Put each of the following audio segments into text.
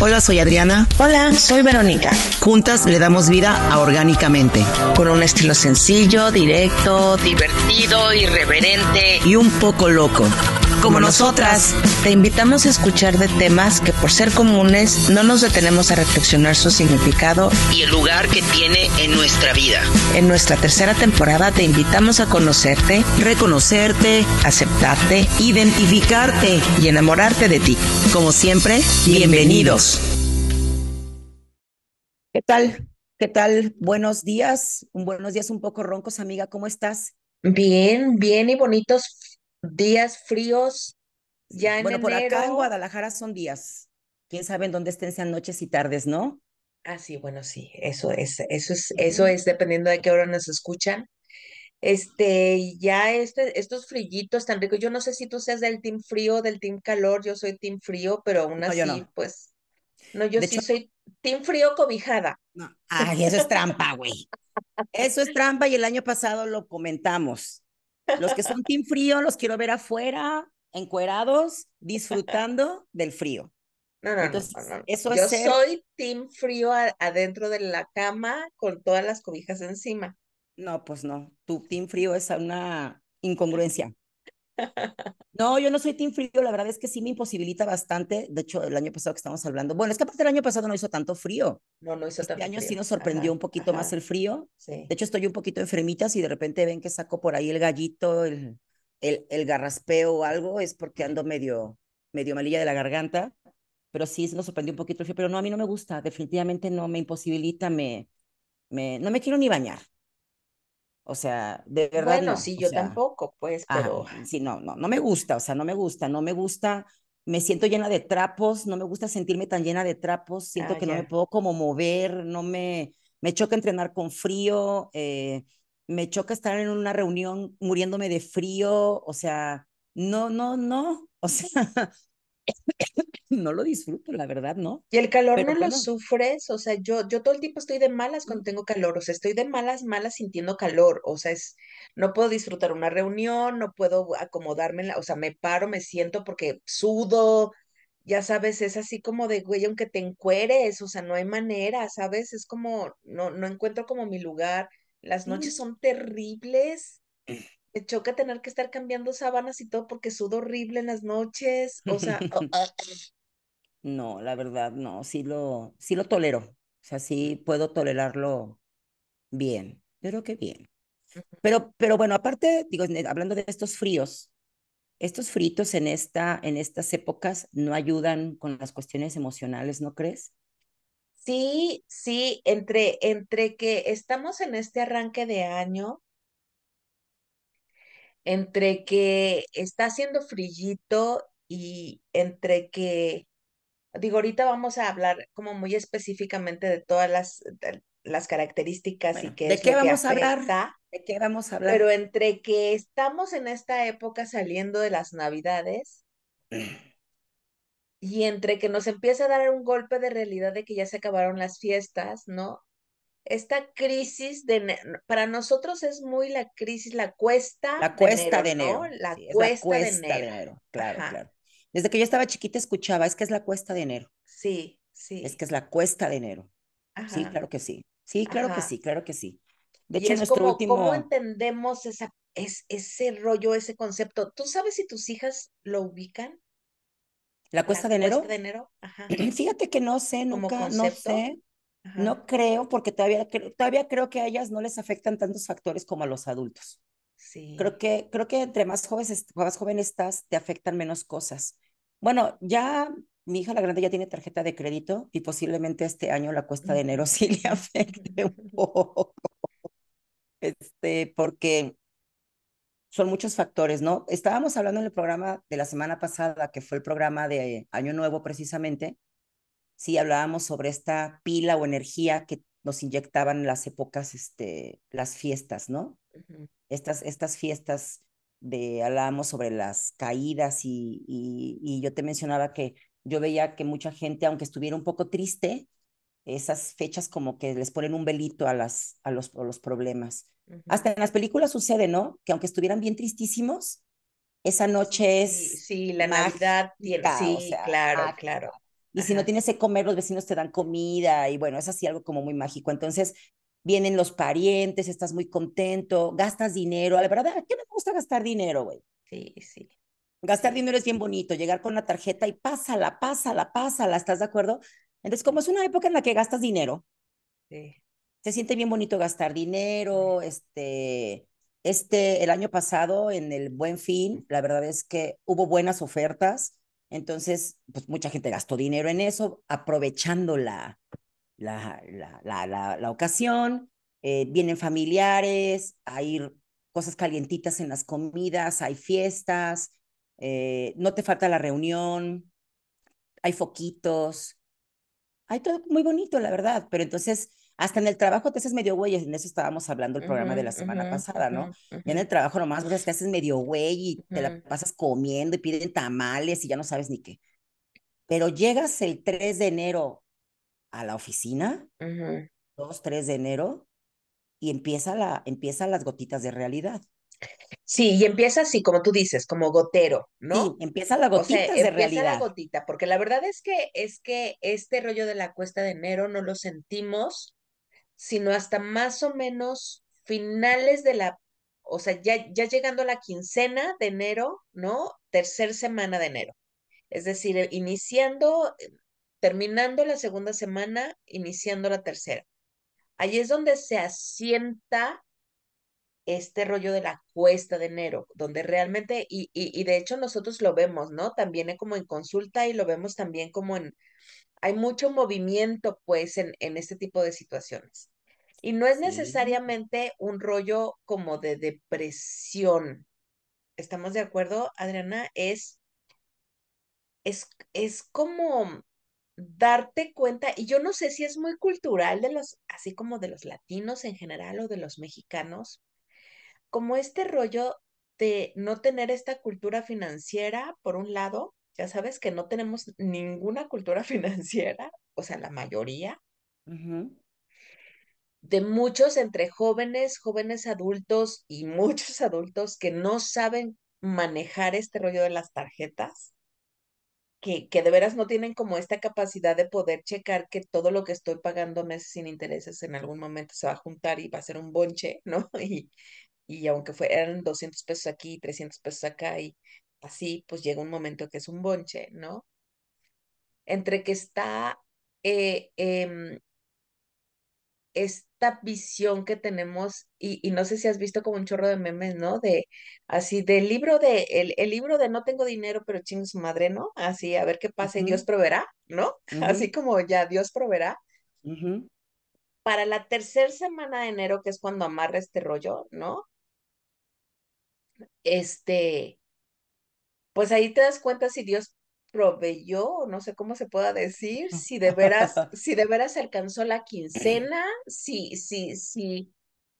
Hola, soy Adriana. Hola, soy Verónica. Juntas le damos vida a Orgánicamente. Con un estilo sencillo, directo, divertido, irreverente y un poco loco. Como nosotras. Te invitamos a escuchar de temas que por ser comunes no nos detenemos a reflexionar su significado y el lugar que tiene en nuestra vida. En nuestra tercera temporada te invitamos a conocerte, reconocerte, aceptarte, identificarte y enamorarte de ti. Como siempre, bienvenidos. ¿Qué tal? ¿Qué tal? Buenos días. Un buenos días un poco roncos, amiga. ¿Cómo estás? Bien, bien y bonitos días fríos ya en Bueno, por acá en Guadalajara son días. Quién sabe en dónde estén sean noches y tardes, ¿no? Ah, sí, bueno, sí, eso es, eso es, eso es dependiendo de qué hora nos escuchan. Este, ya este, estos frillitos tan ricos, yo no sé si tú seas del team frío, del team calor, yo soy team frío, pero aún así, pues, no, yo sí soy team frío cobijada. No. Ay, eso es trampa, güey. Eso es trampa y el año pasado lo comentamos. Los que son team frío los quiero ver afuera, encuerados, disfrutando del frío. No, no, no, Eso Yo soy team frío adentro de la cama con todas las cobijas encima. No, pues no. Tu team frío es una incongruencia. No, yo no soy team frío, la verdad es que sí me imposibilita bastante. De hecho, el año pasado que estamos hablando, bueno, es que aparte el año pasado no hizo tanto frío. No, no hizo este tanto año sí nos sorprendió un poquito más el frío. De hecho, estoy un poquito enfermita, si de repente ven que saco por ahí el gallito, el, el, el garraspeo o algo, es porque ando medio, medio malilla de la garganta. Pero sí, nos sorprendió un poquito el frío, pero no, a mí no me gusta, definitivamente no me imposibilita, me, me, no me quiero ni bañar. O sea, de verdad. Bueno, sí, yo tampoco, pues, pero. sí, no, no, no me gusta, o sea, no me gusta, no me gusta. Me siento llena de trapos, no me gusta sentirme tan llena de trapos, siento ah, que no me puedo como mover, no me, me choca entrenar con frío, eh, me choca estar en una reunión muriéndome de frío, o sea, no, no, no, o sea, no lo disfruto, la verdad, ¿no? Y el calor no lo sufres, o sea, yo, yo todo el tiempo estoy de malas cuando tengo calor, o sea, estoy de malas, malas sintiendo calor, o sea, es, no puedo disfrutar una reunión, no puedo acomodarme, la, o sea, me paro, me siento porque sudo, ya sabes, es así como de, güey, aunque te encueres, o sea, no hay manera, ¿sabes? Es como, no, no encuentro como mi lugar, las noches son terribles choca tener que estar cambiando sábanas y todo porque sudo horrible en las noches. O sea, no, la verdad, no, sí lo, sí lo tolero. O sea, sí puedo tolerarlo bien, pero qué bien. Pero, pero bueno, aparte, digo, hablando de estos fríos, estos fritos en, esta, en estas épocas no ayudan con las cuestiones emocionales, ¿no crees? Sí, sí, entre, entre que estamos en este arranque de año, entre que está haciendo frillito y entre que, digo, ahorita vamos a hablar como muy específicamente de todas las, las características y qué ¿de qué vamos a hablar? ¿De qué vamos a hablar? Pero entre que estamos en esta época saliendo de las navidades y entre que nos empieza a dar un golpe de realidad de que ya se acabaron las fiestas, ¿no? Esta crisis de para nosotros es muy la crisis, la cuesta. La cuesta de enero. La, cuesta de enero. Claro, claro. Desde que yo estaba chiquita escuchaba, es que es la cuesta de enero. Sí, sí. Es que es la cuesta de enero. Sí, claro que sí. Sí, claro que sí, claro que sí. De hecho, nuestro como, último... ¿cómo entendemos esa, es, ese rollo, ese concepto? ¿Tú sabes si tus hijas lo ubican? ¿La cuesta de enero? Cuesta de enero, Ajá. Fíjate que no sé, nunca, no sé. No creo, porque todavía, todavía creo que a ellas no les afectan tantos factores como a los adultos. Sí. Creo que, creo que entre más, jóvenes, más joven estás, te afectan menos cosas. Bueno, ya mi hija la grande ya tiene tarjeta de crédito y posiblemente este año la cuesta de enero sí le afecte un poco. Este, porque son muchos factores, ¿no? Estábamos hablando en el programa de la semana pasada, que fue el programa de Año Nuevo precisamente, sí hablábamos sobre esta pila o energía que nos inyectaban en las épocas, este, las fiestas, ¿no? estas, estas fiestas de, hablábamos sobre las caídas y, y, yo te mencionaba que yo veía que mucha gente, aunque estuviera un poco triste, esas fechas como que les ponen un velito a, las, a, los, los problemas. Hasta en las películas sucede, ¿no? Que aunque estuvieran bien tristísimos, esa noche es... Sí, la Navidad, sí, claro, claro. Y si no tienes que comer, los vecinos te dan comida y bueno, es así algo como muy mágico. Entonces, vienen los parientes, estás muy contento, gastas dinero. La verdad, ¿qué me gusta gastar dinero, güey? Sí, sí. Gastar dinero es bien bonito, llegar con la tarjeta y pásala, pásala, pásala, ¿estás de acuerdo? Entonces, como es una época en la que gastas dinero, sí. se siente bien bonito gastar dinero, este, este, el año pasado en el Buen Fin, la verdad es que hubo buenas ofertas, entonces, pues mucha gente gastó dinero en eso, aprovechando la, la, la, la, la, ocasión, eh, vienen familiares, hay cosas calientitas en las comidas, hay fiestas, eh, no te falta la reunión, hay foquitos, hay todo muy bonito, la verdad, pero entonces hasta en el trabajo te haces medio güey, en eso estábamos hablando el programa de la semana pasada, ¿no? Y en el trabajo nomás ves que haces medio güey y te la pasas comiendo y piden tamales y ya no sabes ni qué. Pero llegas el 3 de enero a la oficina, 2, 3 de enero, y empieza la, empiezan las gotitas de realidad. Sí, y empieza así, como tú dices, como gotero, ¿no? Sí, empieza la gotita o sea, de empieza la gotita, porque la verdad es que es que este rollo de la cuesta de enero no lo sentimos, sino hasta más o menos finales de la, o sea, ya, ya llegando a la quincena de enero, ¿no? Tercer semana de enero. Es decir, eh, iniciando, eh, terminando la segunda semana, iniciando la tercera. Ahí es donde se asienta este rollo de la cuesta de enero, donde realmente, y, y, de hecho nosotros lo vemos, ¿no? También como en consulta y lo vemos también como en, hay mucho movimiento pues en, en este tipo de situaciones. Y no es necesariamente un rollo como de depresión. ¿Estamos de acuerdo, Adriana? Es, es, es como darte cuenta, y yo no sé si es muy cultural de los, así como de los latinos en general o de los mexicanos, como este rollo de no tener esta cultura financiera, por un lado, ya sabes que no tenemos ninguna cultura financiera, o sea, la mayoría, de muchos entre jóvenes, jóvenes adultos y muchos adultos que no saben manejar este rollo de las tarjetas, que, que de veras no tienen como esta capacidad de poder checar que todo lo que estoy pagando meses sin intereses en algún momento se va a juntar y va a ser un bonche, ¿no? Y, y aunque fueran 200 pesos aquí, 300 pesos acá y así, pues llega un momento que es un bonche, ¿no? Entre que está eh, em, esta visión que tenemos, y, y, no sé si has visto como un chorro de memes, ¿no? De así, del libro de, el, el libro de no tengo dinero, pero chingo su madre, ¿no? Así, a ver qué pasa y Dios proveerá, ¿no? Así como ya Dios proveerá. Para la tercera semana de enero, que es cuando amarra este rollo, ¿no? Este, pues ahí te das cuenta si Dios proveyó, no sé cómo se pueda decir, si de veras, si de veras alcanzó la quincena, si, si, si,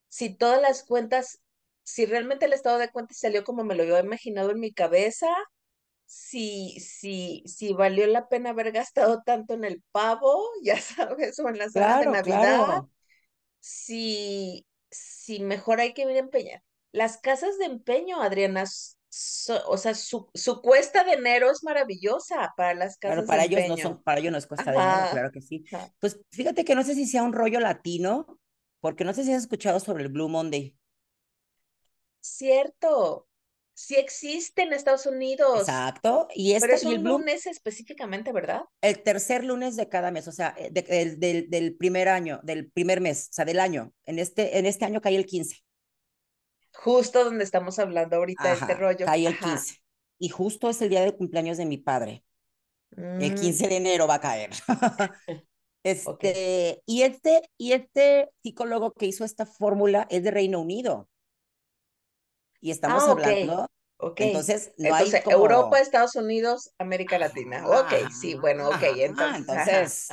si todas las cuentas, si realmente el estado de cuentas salió como me lo había imaginado en mi cabeza, si, si, si valió la pena haber gastado tanto en el pavo, ya sabes, o en las horas de Navidad, si, si mejor hay que ir a empeñar las casas de empeño, Adriana, o sea, su, su, cuesta de enero es maravillosa para las casas para ellos no son, para ellos no es cuesta de enero, claro que sí. Pues fíjate que no sé si sea un rollo latino, porque no sé si has escuchado sobre el Blue Monday. Cierto, sí existe en Estados Unidos. Exacto. Y este, Pero es un el lunes específicamente, ¿verdad? El tercer lunes de cada mes, o sea, eh, del, del primer año, del primer mes, o sea, del año. En este, en este año cae el 15 justo donde estamos hablando ahorita, este rollo. Cae el 15. Y justo es el día de cumpleaños de mi padre. El 15 mm. de enero va a caer. este, y, este, y este psicólogo que hizo esta fórmula es de Reino Unido. Y estamos ah, hablando. Entonces, no hay Europa, Estados Unidos, América Latina. ok, sí, bueno, ok. Entonces,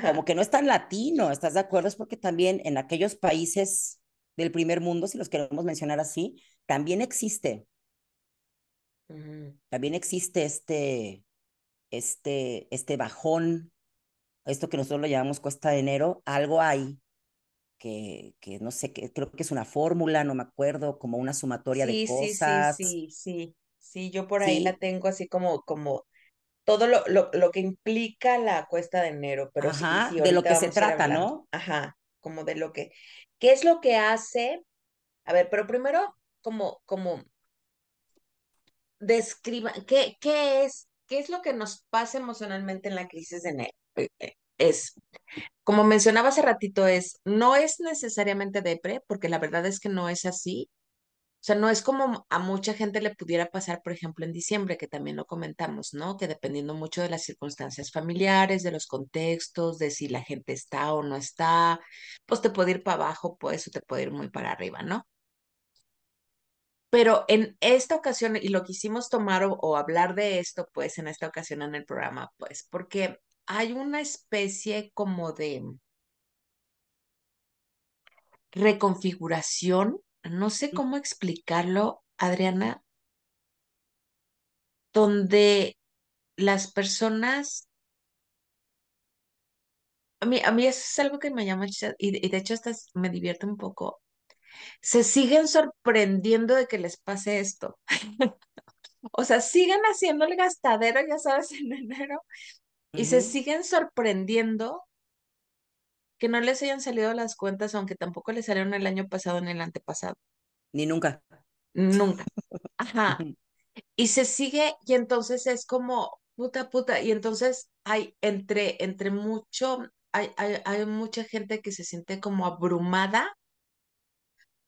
como que no es tan latino, ¿estás de acuerdo? Es porque también en aquellos países del primer mundo, si los queremos mencionar así, también existe. También existe este, este, este bajón, esto que nosotros lo llamamos cuesta de enero, algo hay que, que no sé, que creo que es una fórmula, no me acuerdo, como una sumatoria de cosas. Sí, sí, sí, sí, sí, yo por ahí la tengo así como, como todo lo, lo, lo, que implica la cuesta de enero, pero Ajá, sí, de lo que se trata, ¿no? Ajá, como de lo que, ¿qué es lo que hace? A ver, pero primero, como, como, describa, ¿qué, qué es, qué es lo que nos pasa emocionalmente en la crisis de enero? Eh, eh, es, como mencionaba hace ratito, es, no es necesariamente depre, porque la verdad es que no es así, sea, no es como a mucha gente le pudiera pasar, por ejemplo, en diciembre, que también lo comentamos, ¿no? Que dependiendo mucho de las circunstancias familiares, de los contextos, de si la gente está o no está, pues te puede ir para abajo, pues, o te puede ir muy para arriba, ¿no? Pero en esta ocasión, y lo quisimos tomar o, o hablar de esto, pues, en esta ocasión en el programa, pues, porque hay una especie como de reconfiguración no sé cómo explicarlo, Adriana, donde las personas, a mí, a mí eso es algo que me llama, y, y de hecho hasta me divierte un poco, se siguen sorprendiendo de que les pase esto. o sea, siguen haciendo el gastadero, ya sabes, en enero, y se siguen sorprendiendo que no les hayan salido las cuentas, aunque tampoco les salieron el año pasado ni el antepasado. Ni nunca. Nunca. Ajá. Y se sigue, y entonces es como, puta, puta, y entonces hay entre, entre mucho, hay, hay, hay mucha gente que se siente como abrumada,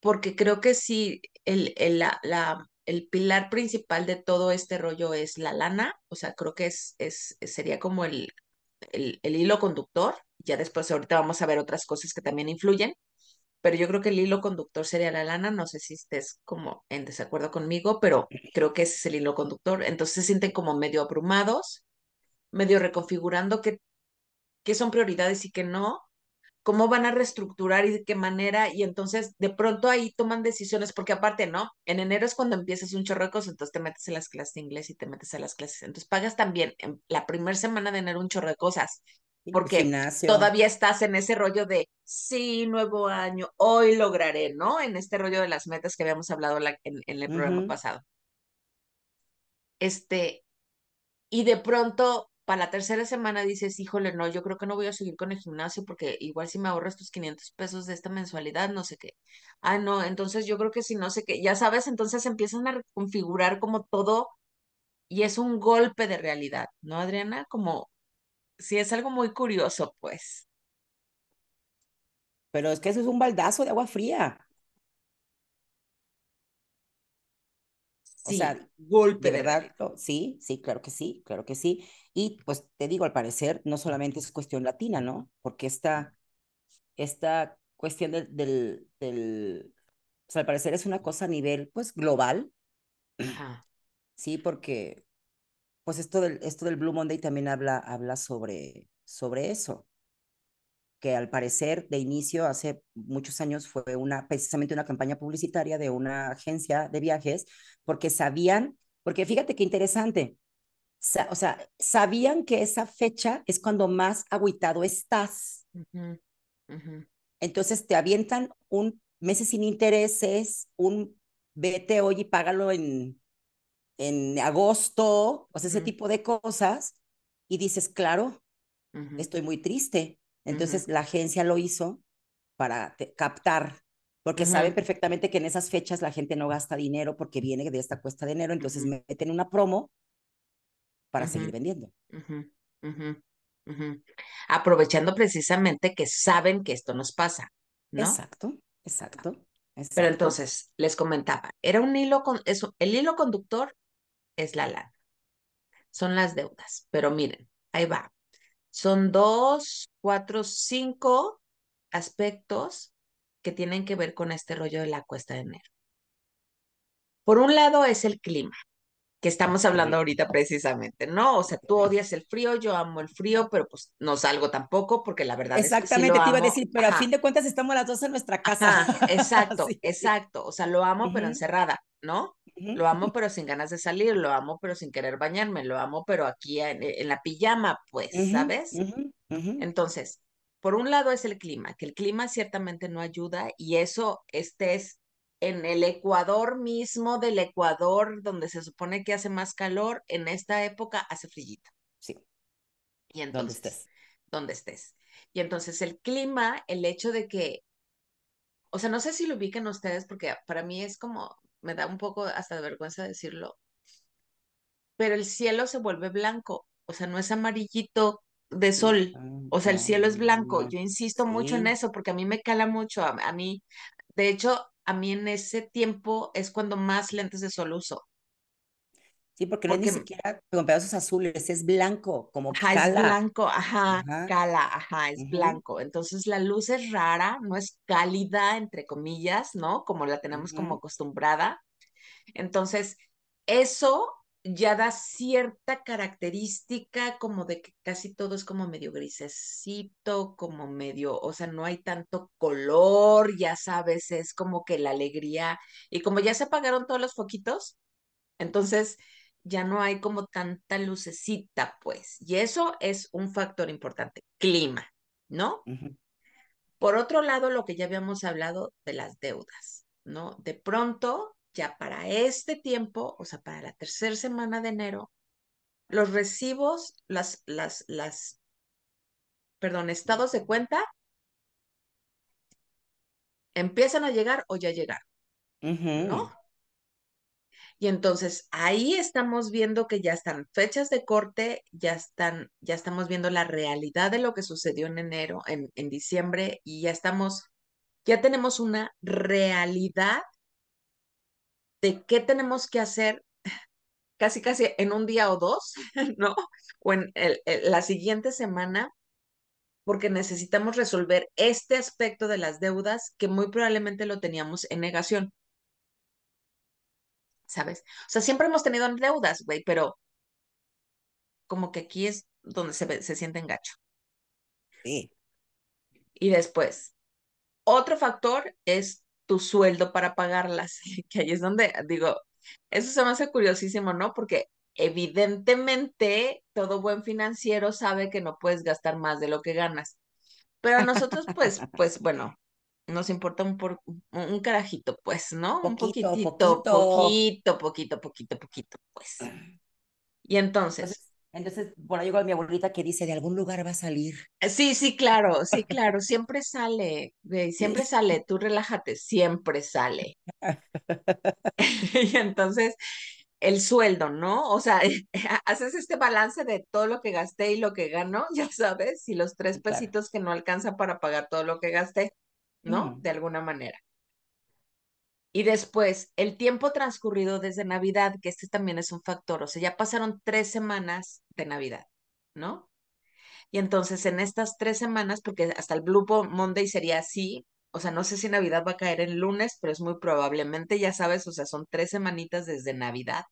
porque creo que sí, el, el, la, la, el pilar principal de todo este rollo es la lana, o sea, creo que es, es, sería como el, el, el hilo conductor, ya después ahorita vamos a ver otras cosas que también influyen, pero yo creo que el hilo conductor sería la lana, no sé si estés como en desacuerdo conmigo, pero creo que ese es el hilo conductor, entonces se sienten como medio abrumados, medio reconfigurando qué, qué son prioridades y qué no, cómo van a reestructurar y de qué manera, y entonces de pronto ahí toman decisiones, porque aparte, ¿no? En enero es cuando empiezas un chorro de cosas, entonces te metes en las clases de inglés y te metes a las clases, entonces pagas también en la primera semana de enero un chorro de cosas, porque todavía estás en ese rollo de, sí, nuevo año, hoy lograré, ¿no? En este rollo de las metas que habíamos hablado en, en, el programa pasado. Este, y de pronto, para la tercera semana dices, híjole, no, yo creo que no voy a seguir con el gimnasio porque igual si me ahorro estos 500 pesos de esta mensualidad, no sé qué. Ah, no, entonces yo creo que si no sé qué, ya sabes, entonces empiezan a configurar como todo y es un golpe de realidad, ¿no, Adriana? Como sí es algo muy curioso, pues. Pero es que eso es un baldazo de agua fría. Sí, o sea, golpe de, verdad. sí, sí, claro que sí, claro que sí. Y pues te digo, al parecer no solamente es cuestión latina, ¿no? Porque esta, esta cuestión del, del, sea, al parecer es una cosa a nivel, pues, global. Sí, porque pues esto del, esto del Blue Monday también habla, habla sobre, sobre eso, que al parecer de inicio hace muchos años fue una, precisamente una campaña publicitaria de una agencia de viajes, porque sabían, porque fíjate qué interesante, o sea, sabían que esa fecha es cuando más aguitado estás. Entonces te avientan un meses sin intereses, un vete hoy y págalo en en agosto, o sea, ese tipo de cosas, y dices, claro, estoy muy triste. Entonces la agencia lo hizo para captar, porque saben perfectamente que en esas fechas la gente no gasta dinero porque viene de esta cuesta de enero, entonces meten una promo para seguir vendiendo. Aprovechando precisamente que saben que esto nos pasa, ¿no? Exacto, exacto. Pero entonces, les comentaba, era un hilo con eso, el hilo conductor es la lana. Son las deudas. Pero miren, ahí va. Son dos, cuatro, cinco aspectos que tienen que ver con este rollo de la cuesta de enero. Por un lado es el clima, que estamos hablando ahorita precisamente, ¿no? O sea, tú odias el frío, yo amo el frío, pero pues no salgo tampoco porque la verdad Exactamente, es que te iba a decir, pero a fin de cuentas estamos las dos en nuestra casa. exacto, exacto. O sea, lo amo, pero encerrada, ¿no? Lo amo, pero sin ganas de salir, lo amo, pero sin querer bañarme, lo amo, pero aquí en, la pijama, pues, ¿sabes? Entonces, por un lado es el clima, que el clima ciertamente no ayuda y eso, este es en el Ecuador mismo del Ecuador, donde se supone que hace más calor, en esta época hace frillito. Y entonces, ¿dónde estés? Donde estés. Y entonces el clima, el hecho de que, o sea, no sé si lo ubiquen ustedes, porque para mí es como, me da un poco hasta de vergüenza decirlo, pero el cielo se vuelve blanco, o sea, no es amarillito de sol, o sea, el cielo es blanco. Yo insisto mucho en eso porque a mí me cala mucho, a, mí, de hecho, a mí en ese tiempo es cuando más lentes de sol uso. Sí, porque, no es ni siquiera con pedazos azules, es blanco, como ajá, es blanco, ajá, cala, ajá, es blanco. Entonces la luz es rara, no es cálida, entre comillas, ¿no? Como la tenemos como acostumbrada. Entonces, eso ya da cierta característica como de que casi todo es como medio grisecito, como medio, o sea, no hay tanto color, ya sabes, es como que la alegría, y como ya se apagaron todos los foquitos, entonces ya no hay como tanta lucecita, pues, y eso es un factor importante, clima, ¿no? Por otro lado, lo que ya habíamos hablado de las deudas, ¿no? De pronto ya para este tiempo, o sea, para la tercera semana de enero, los recibos, las, las, las, perdón, estados de cuenta empiezan a llegar o ya llegaron, ¿no? Y entonces ahí estamos viendo que ya están fechas de corte, ya están, ya estamos viendo la realidad de lo que sucedió en enero, en, en diciembre, y ya estamos, ya tenemos una realidad de qué tenemos que hacer casi casi en un día o dos, ¿no? O en la siguiente semana, porque necesitamos resolver este aspecto de las deudas que muy probablemente lo teníamos en negación. ¿Sabes? O sea, siempre hemos tenido deudas, güey, pero como que aquí es donde se, se siente en gacho. Sí. Y después, otro factor es tu sueldo para pagarlas, que ahí es donde digo, eso se me hace curiosísimo, ¿no? Porque evidentemente todo buen financiero sabe que no puedes gastar más de lo que ganas. Pero a nosotros, pues, pues bueno, nos importa un, por, un carajito, pues, ¿no? un poquitito, poquito. poquito, poquito, poquito, poquito, pues. Y entonces entonces, bueno, llegó mi abuelita que dice, de algún lugar va a salir. Eh, sí, sí, claro, sí, claro, siempre sale, siempre sale, tú relájate, siempre sale. y entonces, el sueldo, ¿no? O sea, haces este balance de todo lo que gasté y lo que gano, ya sabes, y los tres pesitos que no alcanza para pagar todo lo que gasté, ¿no? De alguna manera. Y después, el tiempo transcurrido desde Navidad, que este también es un factor, o sea, ya pasaron tres semanas de Navidad, ¿no? Y entonces en estas tres semanas, porque hasta el Blue Monday sería así, o sea, no sé si Navidad va a caer en lunes, pero es muy probablemente, ya sabes, o sea, son tres semanitas desde Navidad.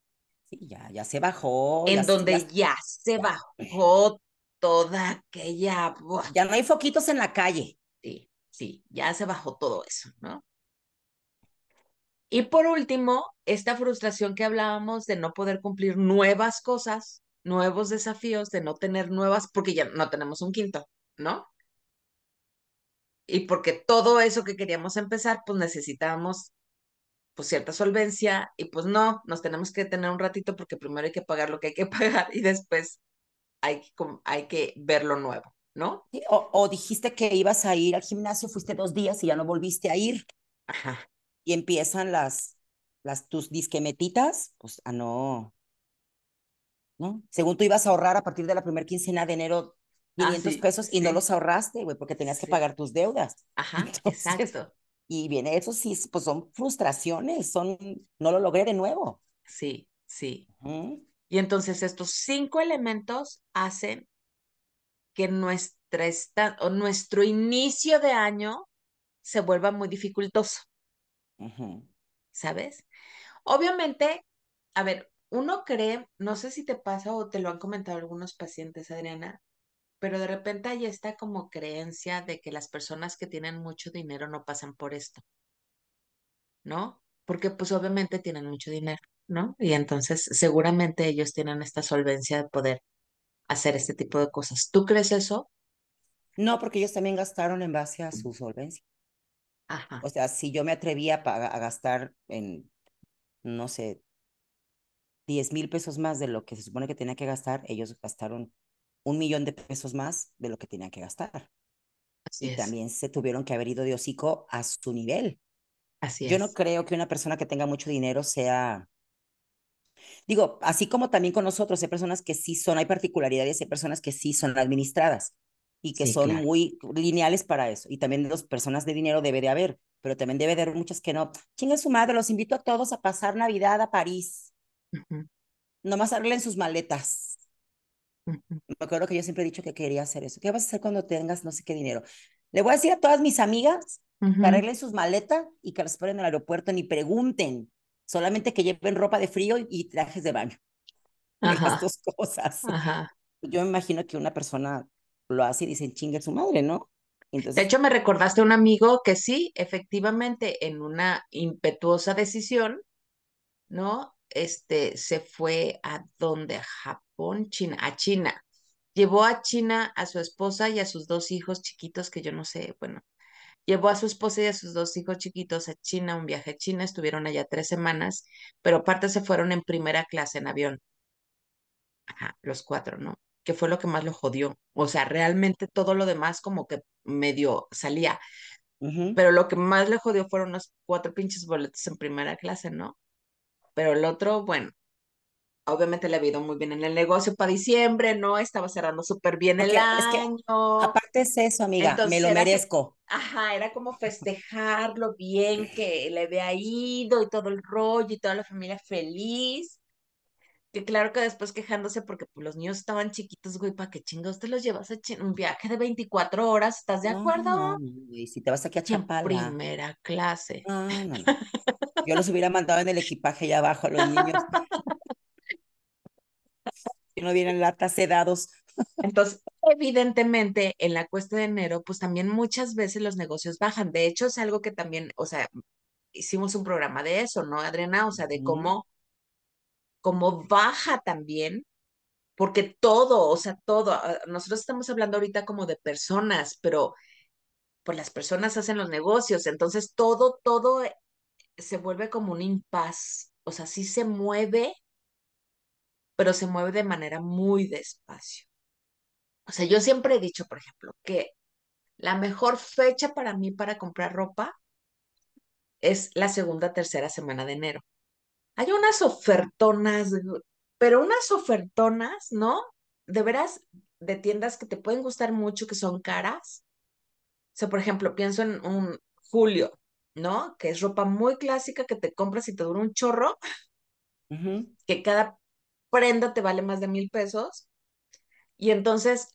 Sí, ya, ya se bajó. En donde ya, se bajó toda aquella... Ya no hay foquitos en la calle. Sí, sí, ya se bajó todo eso, ¿no? Y por último, esta frustración que hablábamos de no poder cumplir nuevas cosas, nuevos desafíos, de no tener nuevas, porque ya no tenemos un quinto, ¿no? Y porque todo eso que queríamos empezar, pues necesitábamos pues cierta solvencia y pues no, nos tenemos que tener un ratito porque primero hay que pagar lo que hay que pagar y después hay que, hay que ver lo nuevo, ¿no? o, o dijiste que ibas a ir al gimnasio, fuiste dos días y ya no volviste a ir. Ajá y empiezan las, las tus disquemetitas, pues, ah, no. ¿No? Según tú ibas a ahorrar a partir de la primera quincena de enero 500 ah, pesos y no los ahorraste, güey, porque tenías que pagar tus deudas. Ajá, exacto. Y viene eso sí, pues son frustraciones, son, no lo logré de nuevo. Sí, sí. Y entonces estos cinco elementos hacen que nuestra esta, o nuestro inicio de año se vuelva muy dificultoso. ¿Sabes? Obviamente, a ver, uno cree, no sé si te pasa o te lo han comentado algunos pacientes, Adriana, pero de repente hay esta como creencia de que las personas que tienen mucho dinero no pasan por esto, ¿no? Porque pues obviamente tienen mucho dinero, ¿no? Y entonces seguramente ellos tienen esta solvencia de poder hacer este tipo de cosas. ¿Tú crees eso? No, porque ellos también gastaron en base a su solvencia. O sea, si yo me atrevía a, gastar en, no sé, 10 mil pesos más de lo que se supone que tenía que gastar, ellos gastaron un millón de pesos más de lo que tenían que gastar. Así y es. también se tuvieron que haber ido de hocico a su nivel. Así Yo es. no creo que una persona que tenga mucho dinero sea, digo, así como también con nosotros, hay personas que sí son, hay particularidades, hay personas que sí son administradas y que Sí, son claro. muy lineales para eso. Y también las personas de dinero debe de haber, pero también debe de haber muchas que no. Chinga su madre, los invito a todos a pasar Navidad a París. Nomás arreglen sus maletas. Me acuerdo que yo siempre he dicho que quería hacer eso. ¿Qué vas a hacer cuando tengas no sé qué dinero? Le voy a decir a todas mis amigas que arreglen sus maletas y que las esperen en el aeropuerto, ni pregunten. Solamente que lleven ropa de frío y trajes de baño. Las dos cosas. ajá. Yo me imagino que una persona lo hace y dicen chingue su madre, ¿no? De Entonces, hecho, me recordaste a un amigo que sí, efectivamente, en una impetuosa decisión, ¿no? Este se fue a dónde, a Japón, China, a China. Llevó a China a su esposa y a sus dos hijos chiquitos, que yo no sé, bueno, llevó a su esposa y a sus dos hijos chiquitos a China, un viaje a China, estuvieron allá tres semanas, pero aparte se fueron en primera clase en avión. Ajá, los cuatro, ¿no? Que fue lo que más lo jodió. O sea, realmente todo lo demás como que medio salía, ujú. pero lo que más le jodió fueron los cuatro pinches boletos en primera clase, ¿no? Pero el otro, bueno, obviamente le ha ido muy bien en el negocio para diciembre, ¿no? Estaba cerrando súper bien el porque es que año. aparte es eso, amiga, me Entonces lo era que, merezco. ajá, era como festejarlo bien, que le había ido y todo el rollo y toda la familia feliz. Que claro que después quejándose porque pues, los niños estaban chiquitos, güey, ¿para qué chingados te los llevas a un viaje de 24 horas? ¿Estás de acuerdo? no, no, güey, si te vas aquí a Y Chapala, primera clase. no. Yo los hubiera mandado en el equipaje allá abajo a los niños, que no vieran latas sedados. Entonces, evidentemente, en la cuesta de enero, pues también muchas veces los negocios bajan. De hecho, es algo que también, o sea, hicimos un programa de eso, ¿no, Adriana? O sea, de cómo, cómo baja también, porque todo, o sea, todo, ah, nosotros estamos hablando ahorita como de personas, pero pues las personas hacen los negocios, entonces todo, todo se vuelve como un impas, o sea, sí se mueve, pero se mueve de manera muy despacio. O sea, yo siempre he dicho, por ejemplo, que la mejor fecha para mí para comprar ropa es la segunda, tercera semana de enero. Hay unas ofertonas, pero unas ofertonas, ¿no? De veras, de tiendas que te pueden gustar mucho, que son caras. O sea, por ejemplo, pienso en un Julio, ¿no? Que es ropa muy clásica que te compras y te dura un chorro, que cada prenda te vale más de mil pesos. Y entonces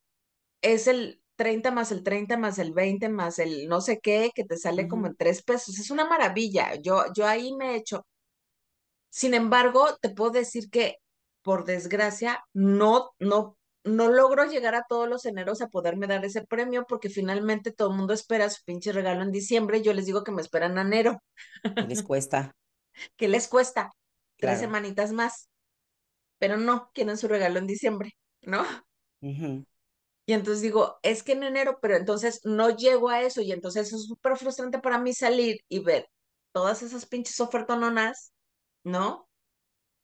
es el 30 más el 30 más el 20 más el no sé qué, que te sale como en tres pesos. Es una maravilla. Yo, yo ahí me he hecho. Sin embargo, te puedo decir que, por desgracia, no, no, no logro llegar a todos los eneros a poderme dar ese premio porque finalmente todo el mundo espera su pinche regalo en diciembre. Yo les digo que me esperan en enero. ¿Qué les cuesta? ¿Qué les cuesta? Tres semanitas más. Pero no, quieren su regalo en diciembre, ¿no? Y entonces digo, es que en enero, pero entonces no llego a eso y entonces es súper frustrante para mí salir y ver todas esas pinches ofertononas, ¿no?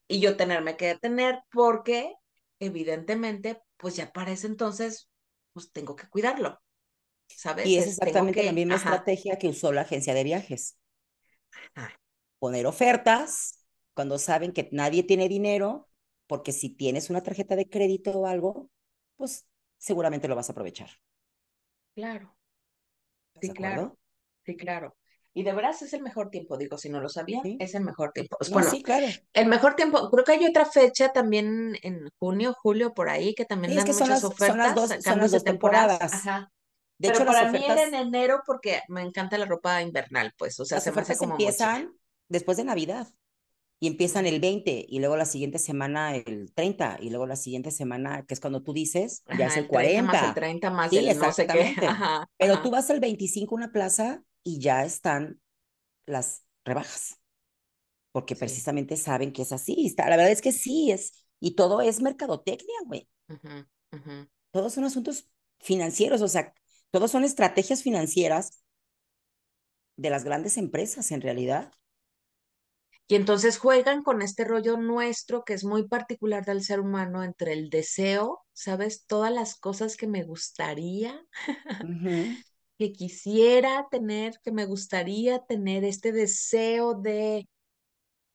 Y yo tenerme que detener porque evidentemente, pues ya para ese entonces, pues tengo que cuidarlo, Y ¿sabes? es Es, exactamente la misma ajá, estrategia que usó la agencia de viajes. ajá, Poner ofertas cuando saben que nadie tiene dinero, porque si tienes una tarjeta de crédito o algo, pues seguramente lo vas a aprovechar. claro, ¿Estás de sí, claro, sí, claro. Y de veras es el mejor tiempo, digo, si no lo sabían, Sí. es el mejor tiempo. Pues, No, bueno, sí, claro. El mejor tiempo, creo que hay otra fecha también en junio, julio, por ahí, que también Sí, es dan que son muchas las, son las ofertas, dos, son las cambios de dos temporadas, temporadas. ajá. De hecho, Pero las para mí era en ofertas, enero porque me encanta la ropa invernal, pues, o sea, las se me hace ofertas como mochila. empiezan después de Navidad y empiezan el 20 y luego la siguiente semana el 30 y luego la siguiente semana, que es cuando tú dices, ya es Ajá, el el 30 más el 40. 30 más Sí, el no sé qué, exactamente. ajá, Pero tú ajá, vas al 25 a una plaza y ya están las rebajas, porque sí, precisamente saben que es así. La verdad es que sí, es, y todo es mercadotecnia, güey. Todos son asuntos financieros, o sea, todos son estrategias financieras de las grandes empresas en realidad. Y entonces juegan con este rollo nuestro que es muy particular del ser humano entre el deseo, ¿sabes? Todas las cosas que me gustaría, que quisiera tener, que me gustaría tener, este deseo de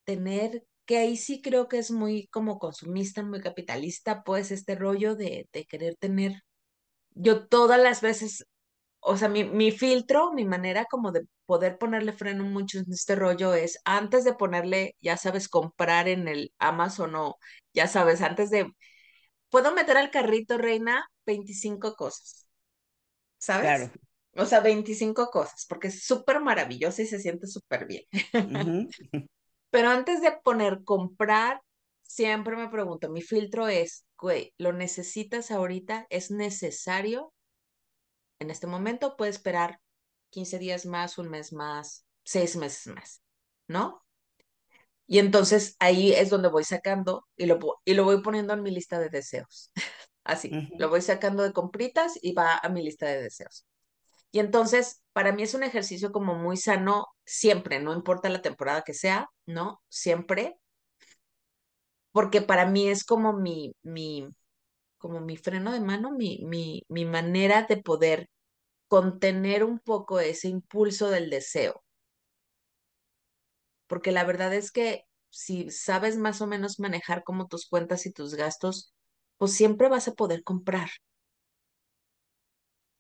tener, que ahí sí creo que es muy como consumista, muy capitalista, pues este rollo de, de querer tener. Yo todas las veces o sea, mi, mi, filtro, mi manera como de poder ponerle freno mucho en este rollo es antes de ponerle, ya sabes, comprar en el Amazon o, ya sabes, antes de, puedo meter al carrito, reina, 25 cosas, ¿sabes? Claro. O sea, 25 cosas, porque es súper maravilloso y se siente súper bien. Pero antes de poner comprar, siempre me pregunto, mi filtro es, güey, ¿lo necesitas ahorita? ¿Es necesario? en este momento puede esperar 15 días más, un mes más, seis meses más, ¿no? Y entonces ahí es donde voy sacando y lo, y lo voy poniendo en mi lista de deseos. Así, uh -huh. lo voy sacando de compritas y va a mi lista de deseos. Y entonces, para mí es un ejercicio como muy sano siempre, no importa la temporada que sea, ¿no? Siempre. Porque para mí es como mi, mi, como mi freno de mano, mi, mi, mi manera de poder contener un poco ese impulso del deseo. Porque la verdad es que si sabes más o menos manejar como tus cuentas y tus gastos, pues siempre vas a poder comprar.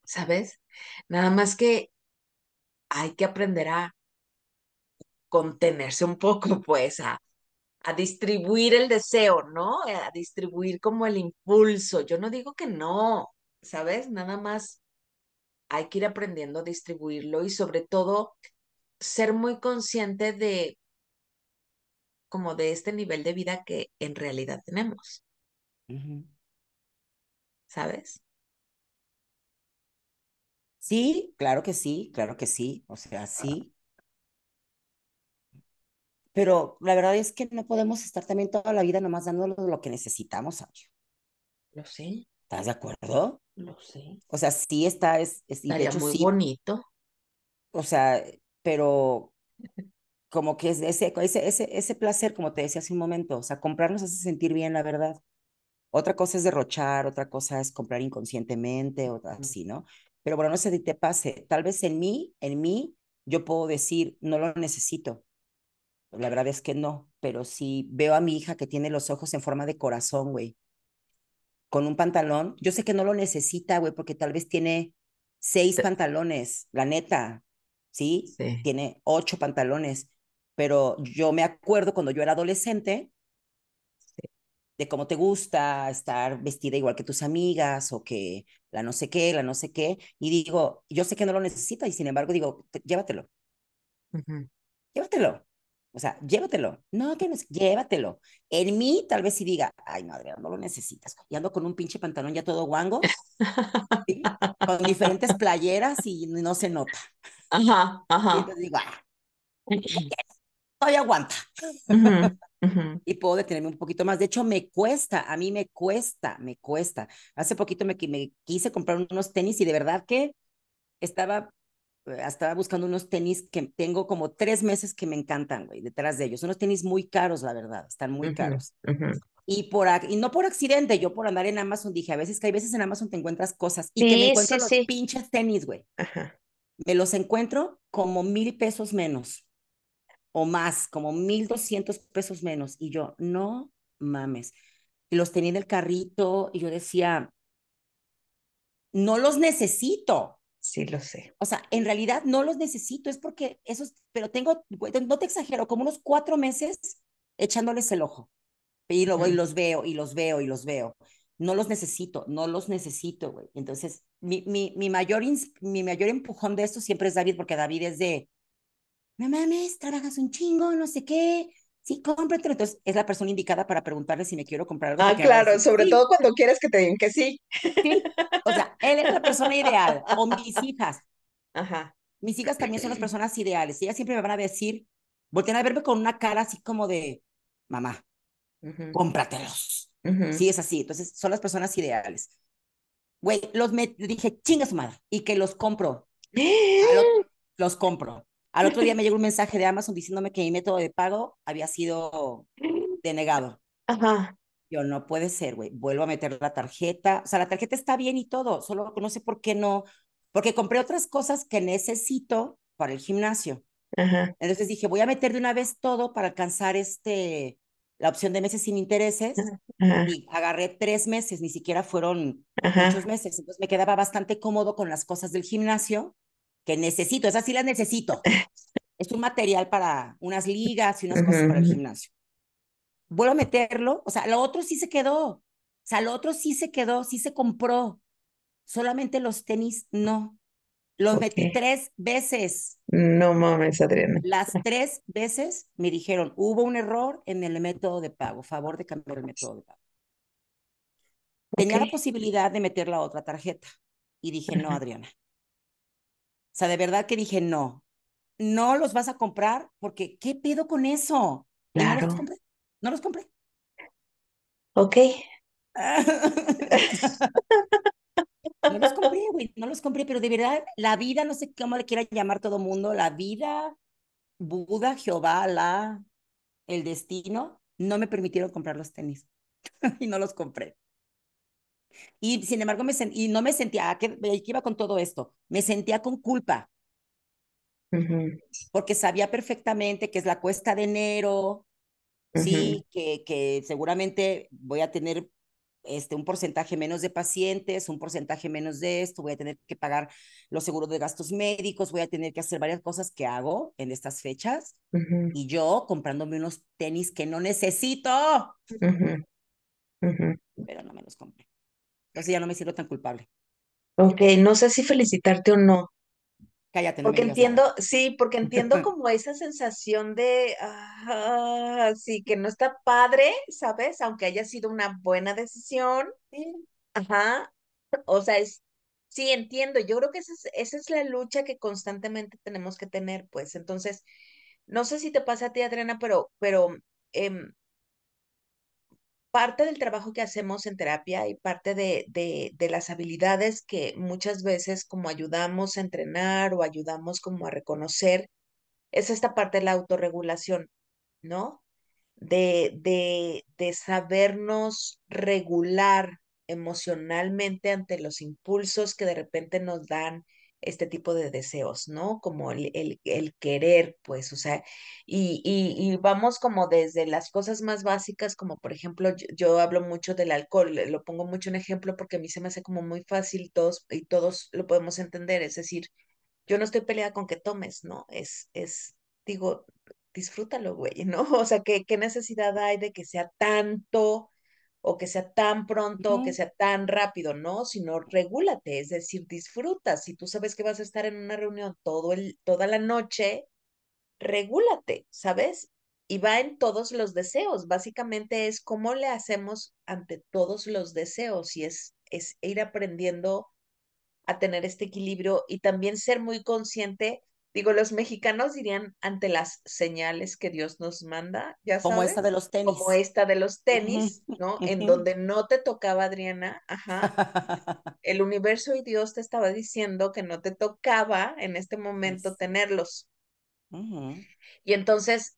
¿Sabes? Nada más que hay que aprender a contenerse un poco, pues, a, a distribuir el deseo, ¿no? A distribuir como el impulso. Yo no digo que no, ¿sabes? Nada más hay que ir aprendiendo a distribuirlo y sobre todo ser muy consciente de como de este nivel de vida que en realidad tenemos. Uh -huh. ¿Sabes? Sí, claro que sí, claro que sí, o sea, sí. Pero la verdad es que no podemos estar también toda la vida nomás dándonos lo que necesitamos, Sergio. Lo sé. ¿Estás de acuerdo? Lo sé. O sea, sí está, es, es hecho, muy sí, bonito. O sea, pero como que es ese, ese, ese, ese placer, como te decía hace un momento, o sea, comprar nos hace sentir bien, la verdad. Otra cosa es derrochar, otra cosa es comprar inconscientemente, otra así, ¿no? Pero bueno, no sé si te pase. Tal vez en mí, en mí, yo puedo decir, no lo necesito. La verdad es que no, pero si veo a mi hija que tiene los ojos en forma de corazón, güey, con un pantalón, yo sé que no lo necesita, güey, porque tal vez tiene seis sí. pantalones, la neta, ¿sí? ¿sí? Tiene ocho pantalones, pero yo me acuerdo cuando yo era adolescente. De cómo te gusta estar vestida igual que tus amigas o que la no sé qué, la no sé qué, y digo, yo sé que no lo necesita y sin embargo digo, llévatelo. Uh -huh. Llévatelo. O sea, llévatelo. No, que no llévatelo. En mí, tal vez si diga, ay, madre, no lo necesitas. Y ando con un pinche pantalón ya todo guango, ¿sí? con diferentes playeras y no se nota. Ajá, ajá. Y entonces digo, ah, todavía aguanta. Uh -huh, uh -huh. Y puedo detenerme un poquito más. De hecho, me cuesta, a mí me cuesta, me cuesta. Hace poquito me, me quise comprar unos tenis y de verdad que estaba estaba buscando unos tenis que tengo como tres meses que me encantan, güey, detrás de ellos. Unos tenis muy caros, la verdad, están muy Uh -huh, caros. uh -huh. Y, por, y no por accidente, yo por andar en Amazon dije, a veces que hay veces en Amazon te encuentras cosas y Sí, que me encuentro sí, los sí. pinches tenis, güey. Ajá. Me los encuentro como mil pesos menos o más, como mil doscientos pesos menos. Y yo, no mames. Y los tenía en el carrito y yo decía, no los necesito. Sí, lo sé. O sea, en realidad no los necesito, es porque esos, pero tengo, no te exagero, como unos cuatro meses echándoles el ojo. Y, lo, y los veo, y los veo, y los veo. No los necesito, no los necesito, güey. Entonces, mi, mi, mi, mayor, mi mayor empujón de esto siempre es David, porque David es de, no mames, trabajas un chingo, no sé qué, sí, cómpratelo. Entonces, es la persona indicada para preguntarle si me quiero comprar algo. Ah, claro, decir, sobre sí. todo cuando quieres que te digan que sí. Sí, o sea, él es la persona ideal, o mis hijas. Ajá. Mis hijas también son las personas ideales. Ellas siempre me van a decir, voltean a verme con una cara así como de, mamá, uh -huh. cómpratelos. Uh -huh. Sí, es así. Entonces, son las personas ideales. Güey, los me dije, chinga su madre, y que los compro. los, los compro. Al otro día me llegó un mensaje de Amazon diciéndome que mi método de pago había sido denegado. Ajá. Yo no puede ser, güey. Vuelvo a meter la tarjeta. O sea, la tarjeta está bien y todo, solo no sé por qué no, porque compré otras cosas que necesito para el gimnasio. Ajá. Entonces dije, voy a meter de una vez todo para alcanzar este, la opción de meses sin intereses. Ajá. Y agarré tres meses, ni siquiera fueron Ajá. muchos meses. Entonces me quedaba bastante cómodo con las cosas del gimnasio que necesito. Esas sí las necesito. Es un material para unas ligas y unas cosas Ujú, para el gimnasio. Vuelvo a meterlo. O sea, lo otro sí se quedó. O sea, lo otro sí se quedó, sí se compró. Solamente los tenis no. Los metí Ok. tres veces. No mames, Adriana. Las tres veces me dijeron, hubo un error en el método de pago, favor de cambiar el método de pago. Tenía la posibilidad de meter la otra tarjeta y dije, no. Adriana. O sea, de verdad que dije, no, no los vas a comprar porque, ¿qué pedo con eso? Y no los Claro. compré, no los compré. Ok. No los compré, güey, no los compré, pero de verdad, la vida, no sé cómo le quiera llamar todo mundo, la vida, Buda, Jehová, la, el destino, no me permitieron comprar los tenis y no los compré. Y sin embargo, me y no me sentía, ¿a qué, qué iba con todo esto? Me sentía con culpa, Ujú, porque sabía perfectamente que es la cuesta de enero, ujú, sí, que, que seguramente voy a tener este, un porcentaje menos de pacientes, un porcentaje menos de esto, voy a tener que pagar los seguros de gastos médicos, voy a tener que hacer varias cosas que hago en estas fechas ujú, y yo comprándome unos tenis que no necesito, ujú, ujú. pero no me los compré. Entonces ya no me siento tan culpable. Ok, no sé si felicitarte o no. Cállate, no me Porque nada. entiendo, sí, porque entiendo como esa sensación de, ah, sí, que no está padre, ¿sabes? Aunque haya sido una buena decisión. Ajá. O sea, es, sí, entiendo. Yo creo que esa es, esa es la lucha que constantemente tenemos que tener, pues. Entonces, no sé si te pasa a ti, Adriana, pero, pero em, parte del trabajo que hacemos en terapia y parte de, de, de las habilidades que muchas veces como ayudamos a entrenar o ayudamos como a reconocer, es esta parte de la autorregulación, ¿no? De, de, de sabernos regular emocionalmente ante los impulsos que de repente nos dan este tipo de deseos, ¿no? Como el, el, el querer, pues, o sea, y, y, y vamos como desde las cosas más básicas, como por ejemplo, yo, hablo mucho del alcohol, lo pongo mucho en ejemplo porque a mí se me hace como muy fácil todos, y todos lo podemos entender, es decir, yo no estoy peleada con que tomes, ¿no? Es, es, digo, disfrútalo, güey, ¿no? O sea, ¿qué, qué necesidad hay de que sea tanto o que sea tan pronto o que sea tan rápido, ¿no? Sino regúlate, es decir, disfruta. Si tú sabes que vas a estar en una reunión todo el, toda la noche, regúlate, ¿sabes? Y va en todos los deseos. Básicamente es cómo le hacemos ante todos los deseos y es, es ir aprendiendo a tener este equilibrio y también ser muy consciente. Digo, los mexicanos dirían ante las señales que Dios nos manda, ya Como esta de sabes, los como tenis. esta de los tenis, ¿no? En donde no te tocaba, Adriana, ajá, el universo y Dios te estaba diciendo que no te tocaba en este momento tenerlos. Y entonces,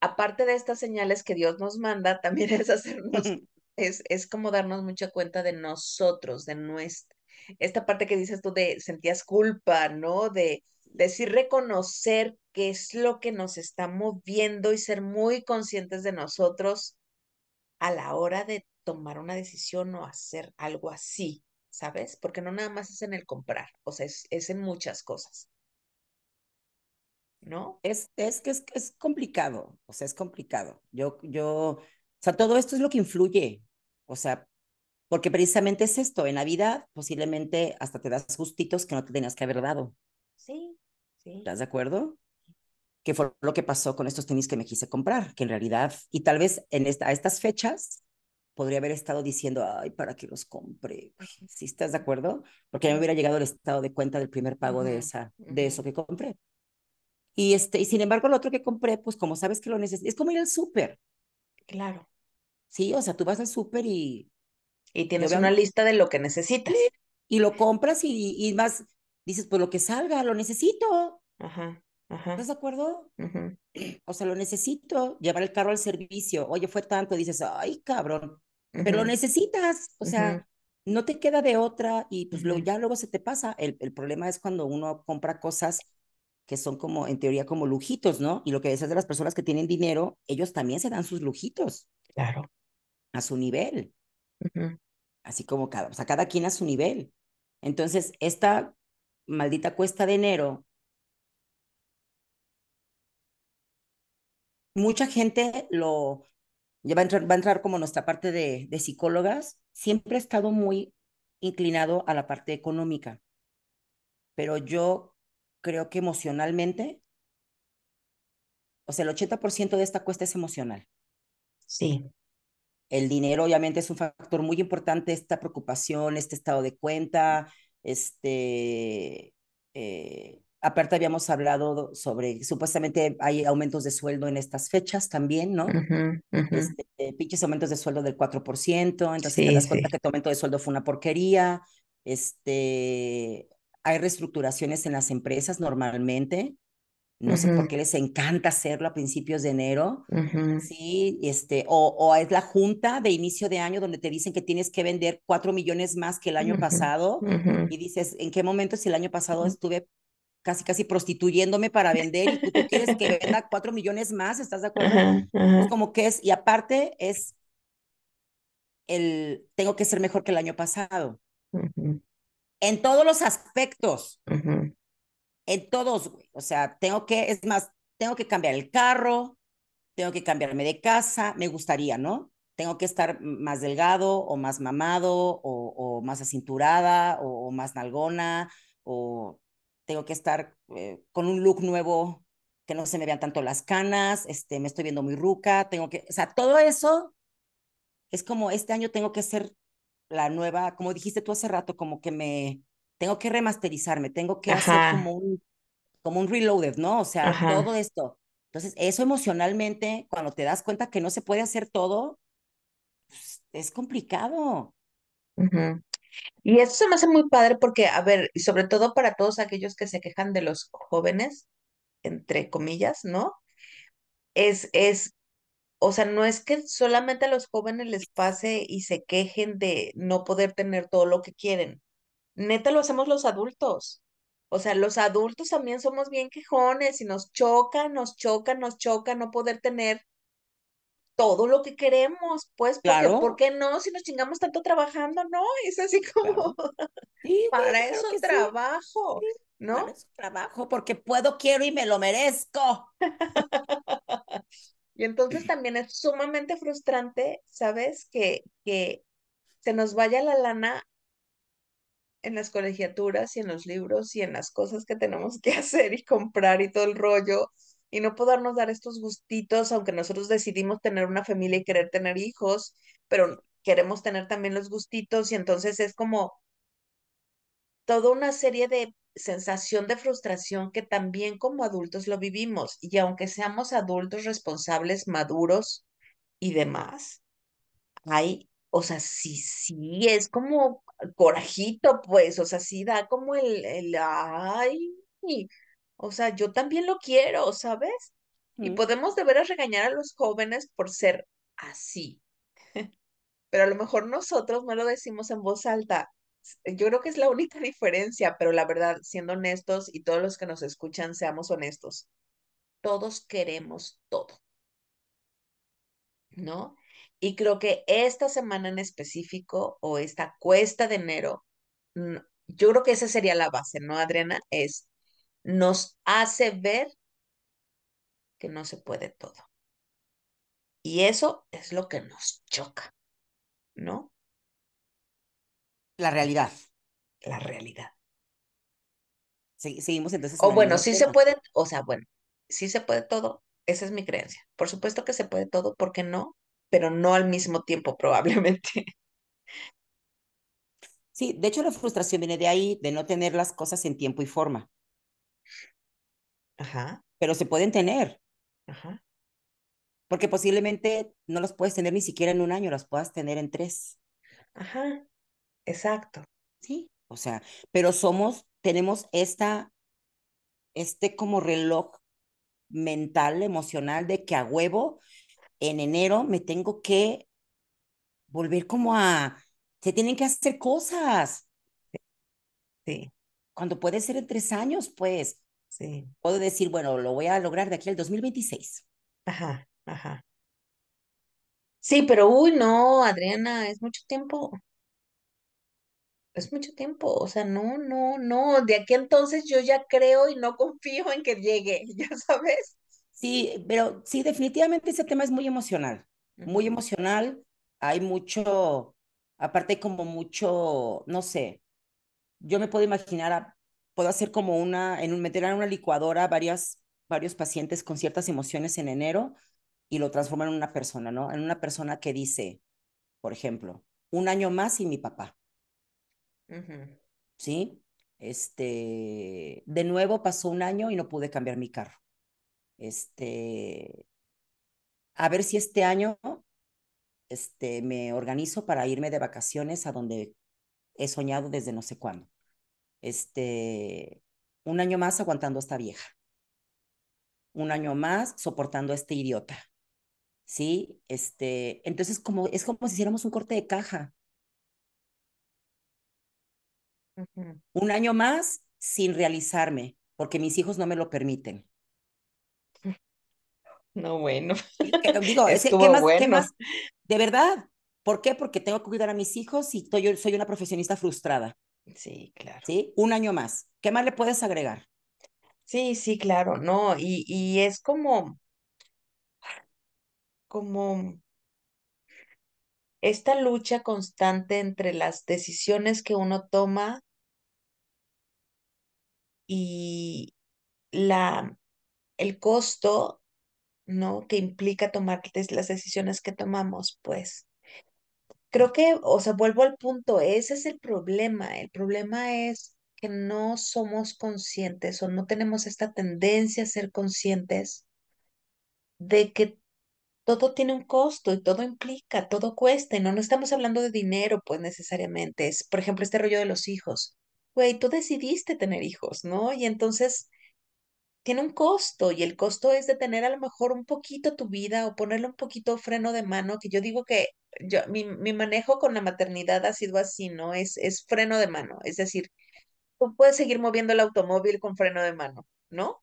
aparte de estas señales que Dios nos manda, también es hacernos, es, es como darnos mucha cuenta de nosotros, de nuestra, esta parte que dices tú de sentías culpa, ¿no? De decir reconocer qué es lo que nos está moviendo y ser muy conscientes de nosotros a la hora de tomar una decisión o hacer algo así, ¿sabes? Porque no nada más es en el comprar, o sea, es, es en muchas cosas, ¿no? Es, es que es, es complicado, o sea, es complicado. Yo, yo, o sea, todo esto es lo que influye, o sea, porque precisamente es esto, en la vida posiblemente hasta te das gustitos que no te tenías que haber dado, Sí, sí. ¿estás de acuerdo? Que fue lo que pasó con estos tenis que me quise comprar, que en realidad, y tal vez en esta, a estas fechas, podría haber estado diciendo, ay, ¿para qué los compré? ¿Sí estás de acuerdo? Porque ya me hubiera llegado el estado de cuenta del primer pago de, esa, de eso que compré. Y, este, y sin embargo, lo otro que compré, pues como sabes que lo necesitas, es como ir al súper, Claro. ¿sí? O sea, tú vas al súper y, Y y tienes una lista de lo que necesitas. y lo compras y, y más, dices, pues lo que salga, lo necesito. Ajá. ¿Estás de acuerdo? Ujú, O sea, lo necesito, llevar el carro al servicio. Oye, fue tanto, dices, ay, cabrón, pero lo necesitas. O sea, no te queda de otra y pues ujú. ya luego se te pasa. El, el problema es cuando uno compra cosas que son como, en teoría, como lujitos, ¿no? Y lo que decías de las personas que tienen dinero, ellos también se dan sus lujitos Claro. a su nivel, así como cada, o sea, cada quien a su nivel. Entonces, esta maldita cuesta de enero, mucha gente lo, ya va a entrar, va a entrar como nuestra parte de, de psicólogas, siempre he estado muy inclinado a la parte económica, pero yo creo que emocionalmente, o sea, el 80% de esta cuesta es emocional. Sí. El dinero obviamente es un factor muy importante, esta preocupación, este estado de cuenta, este, eh, aparte habíamos hablado sobre, supuestamente hay aumentos de sueldo en estas fechas también, ¿no? Ujú. Este, eh, pinches aumentos de sueldo del 4%, entonces te Sí, das sí. cuenta que tu aumento de sueldo fue una porquería, este, hay reestructuraciones en las empresas normalmente, no sé por qué les encanta hacerlo a principios de enero, ujú, Sí, este, o, o es la junta de inicio de año donde te dicen que tienes que vender cuatro millones más que el año ujú, pasado ujú. y dices, ¿en qué momento si el año pasado estuve casi, casi prostituyéndome para vender y tú quieres que venda cuatro millones más? ¿Estás de acuerdo? Ajá, Es ajá. como que es, y aparte es el, tengo que ser mejor que el año pasado, en todos los aspectos, en todos, güey. O sea, tengo que, es más, tengo que cambiar el carro, tengo que cambiarme de casa, me gustaría, ¿no? Tengo que estar más delgado o más mamado o, más acinturada o, o, más nalgona o tengo que estar eh, con un look nuevo que no se me vean tanto las canas, este, me estoy viendo muy ruca, tengo que, o sea, todo eso es como este año tengo que ser la nueva, como dijiste tú hace rato, como que me tengo que remasterizarme, tengo que hacer como un como un reloaded, ¿no? O sea, todo esto. Entonces, eso emocionalmente, cuando te das cuenta que no se puede hacer todo, pues, es complicado. Y eso se me hace muy padre porque, a ver, y sobre todo para todos aquellos que se quejan de los jóvenes, entre comillas, ¿no? Es, es, o sea, no es que solamente a los jóvenes les pase y se quejen de no poder tener todo lo que quieren. Neta lo hacemos los adultos. O sea, los adultos también somos bien quejones y nos choca, nos choca, nos choca no poder tener todo lo que queremos, pues, porque, ¿por Claro, qué no? Si nos chingamos tanto trabajando, no, es así como, claro. Sí, güey, para claro eso sí. trabajo, Sí, para ¿no? eso trabajo, porque puedo, quiero y me lo merezco. Y entonces también es sumamente frustrante, ¿sabes? Que, que se nos vaya la lana en las colegiaturas y en los libros y en las cosas que tenemos que hacer y comprar y todo el rollo y no podernos dar estos gustitos, aunque nosotros decidimos tener una familia y querer tener hijos, pero queremos tener también los gustitos y entonces es como toda una serie de sensación de frustración que también como adultos lo vivimos y aunque seamos adultos responsables, maduros y demás hay, o sea, sí, sí, es como corajito, pues, o sea, sí da como el, el, ay, o sea, yo también lo quiero, ¿sabes? Y podemos de veras regañar a los jóvenes por ser así, pero a lo mejor nosotros no lo decimos en voz alta. Yo creo que es la única diferencia, pero la verdad, siendo honestos y todos los que nos escuchan, seamos honestos, todos queremos todo. ¿no? Y creo que esta semana en específico o esta cuesta de enero, mm, yo creo que esa sería la base, ¿no, Adriana? Es, nos hace ver que no se puede todo. Y eso es lo que nos choca, ¿no? La realidad. La realidad. Se- seguimos entonces en O bueno, sí se tema. puede, o sea, bueno, sí se puede todo, esa es mi creencia. Por supuesto que se puede todo, ¿por qué no? Pero no al mismo tiempo, probablemente. Sí, de hecho la frustración viene de ahí, de no tener las cosas en tiempo y forma, Ajá, pero se pueden tener, ajá, porque posiblemente no las puedes tener ni siquiera en un año, las puedas tener en tres. ajá, exacto. Sí, o sea, pero somos, tenemos esta, este como reloj mental, emocional, de que a huevo en enero me tengo que volver como a, se tienen que hacer cosas. Sí. Cuando puede ser en tres años, pues. Sí. Puedo decir, bueno, lo voy a lograr de aquí al 2026. Ajá, ajá. Sí, pero uy, no, Adriana, es mucho tiempo. Es mucho tiempo, o sea, no, no, no, de aquí entonces yo ya creo y no confío en que llegue, ya sabes. Sí, pero sí, definitivamente ese tema es muy emocional, muy emocional. Hay mucho, aparte como mucho, no sé, yo me puedo imaginar, puedo hacer como una, en un, meter en una licuadora varias, varios pacientes con ciertas emociones en enero y lo transformar en una persona, ¿no? En una persona que dice, por ejemplo, un año más sin mi papá. ¿Sí? Este, de nuevo pasó un año y no pude cambiar mi carro. Este, a ver si este año este, me organizo para irme de vacaciones a donde he soñado desde no sé cuándo. Este, un año más aguantando a esta vieja. Un año más soportando a este idiota. ¿Sí? Este, entonces como, es como si hiciéramos un corte de caja. Un año más sin realizarme, porque mis hijos no me lo permiten. No, bueno. Digo, ¿qué más, ¿qué más? De verdad. ¿Por qué? Porque tengo que cuidar a mis hijos y soy, soy una profesionista frustrada. Sí, claro. ¿Sí? Un año más. ¿Qué más le puedes agregar? Sí, sí, claro, no, y, y es como, como esta lucha constante entre las decisiones que uno toma y la, el costo, ¿no? Que implica tomar las decisiones que tomamos, pues. Creo que, o sea, vuelvo al punto, ese es el problema. El problema es que no somos conscientes o no tenemos esta tendencia a ser conscientes de que todo tiene un costo y todo implica, todo cuesta, y no, no estamos hablando de dinero, pues necesariamente. Es, por ejemplo, este rollo de los hijos. Güey, tú decidiste tener hijos, ¿no? Y entonces tiene un costo y el costo es de tener a lo mejor un poquito tu vida o ponerle un poquito freno de mano, que yo digo que yo, mi, mi manejo con la maternidad ha sido así, ¿no? Es, es freno de mano, es decir, tú puedes seguir moviendo el automóvil con freno de mano, ¿no?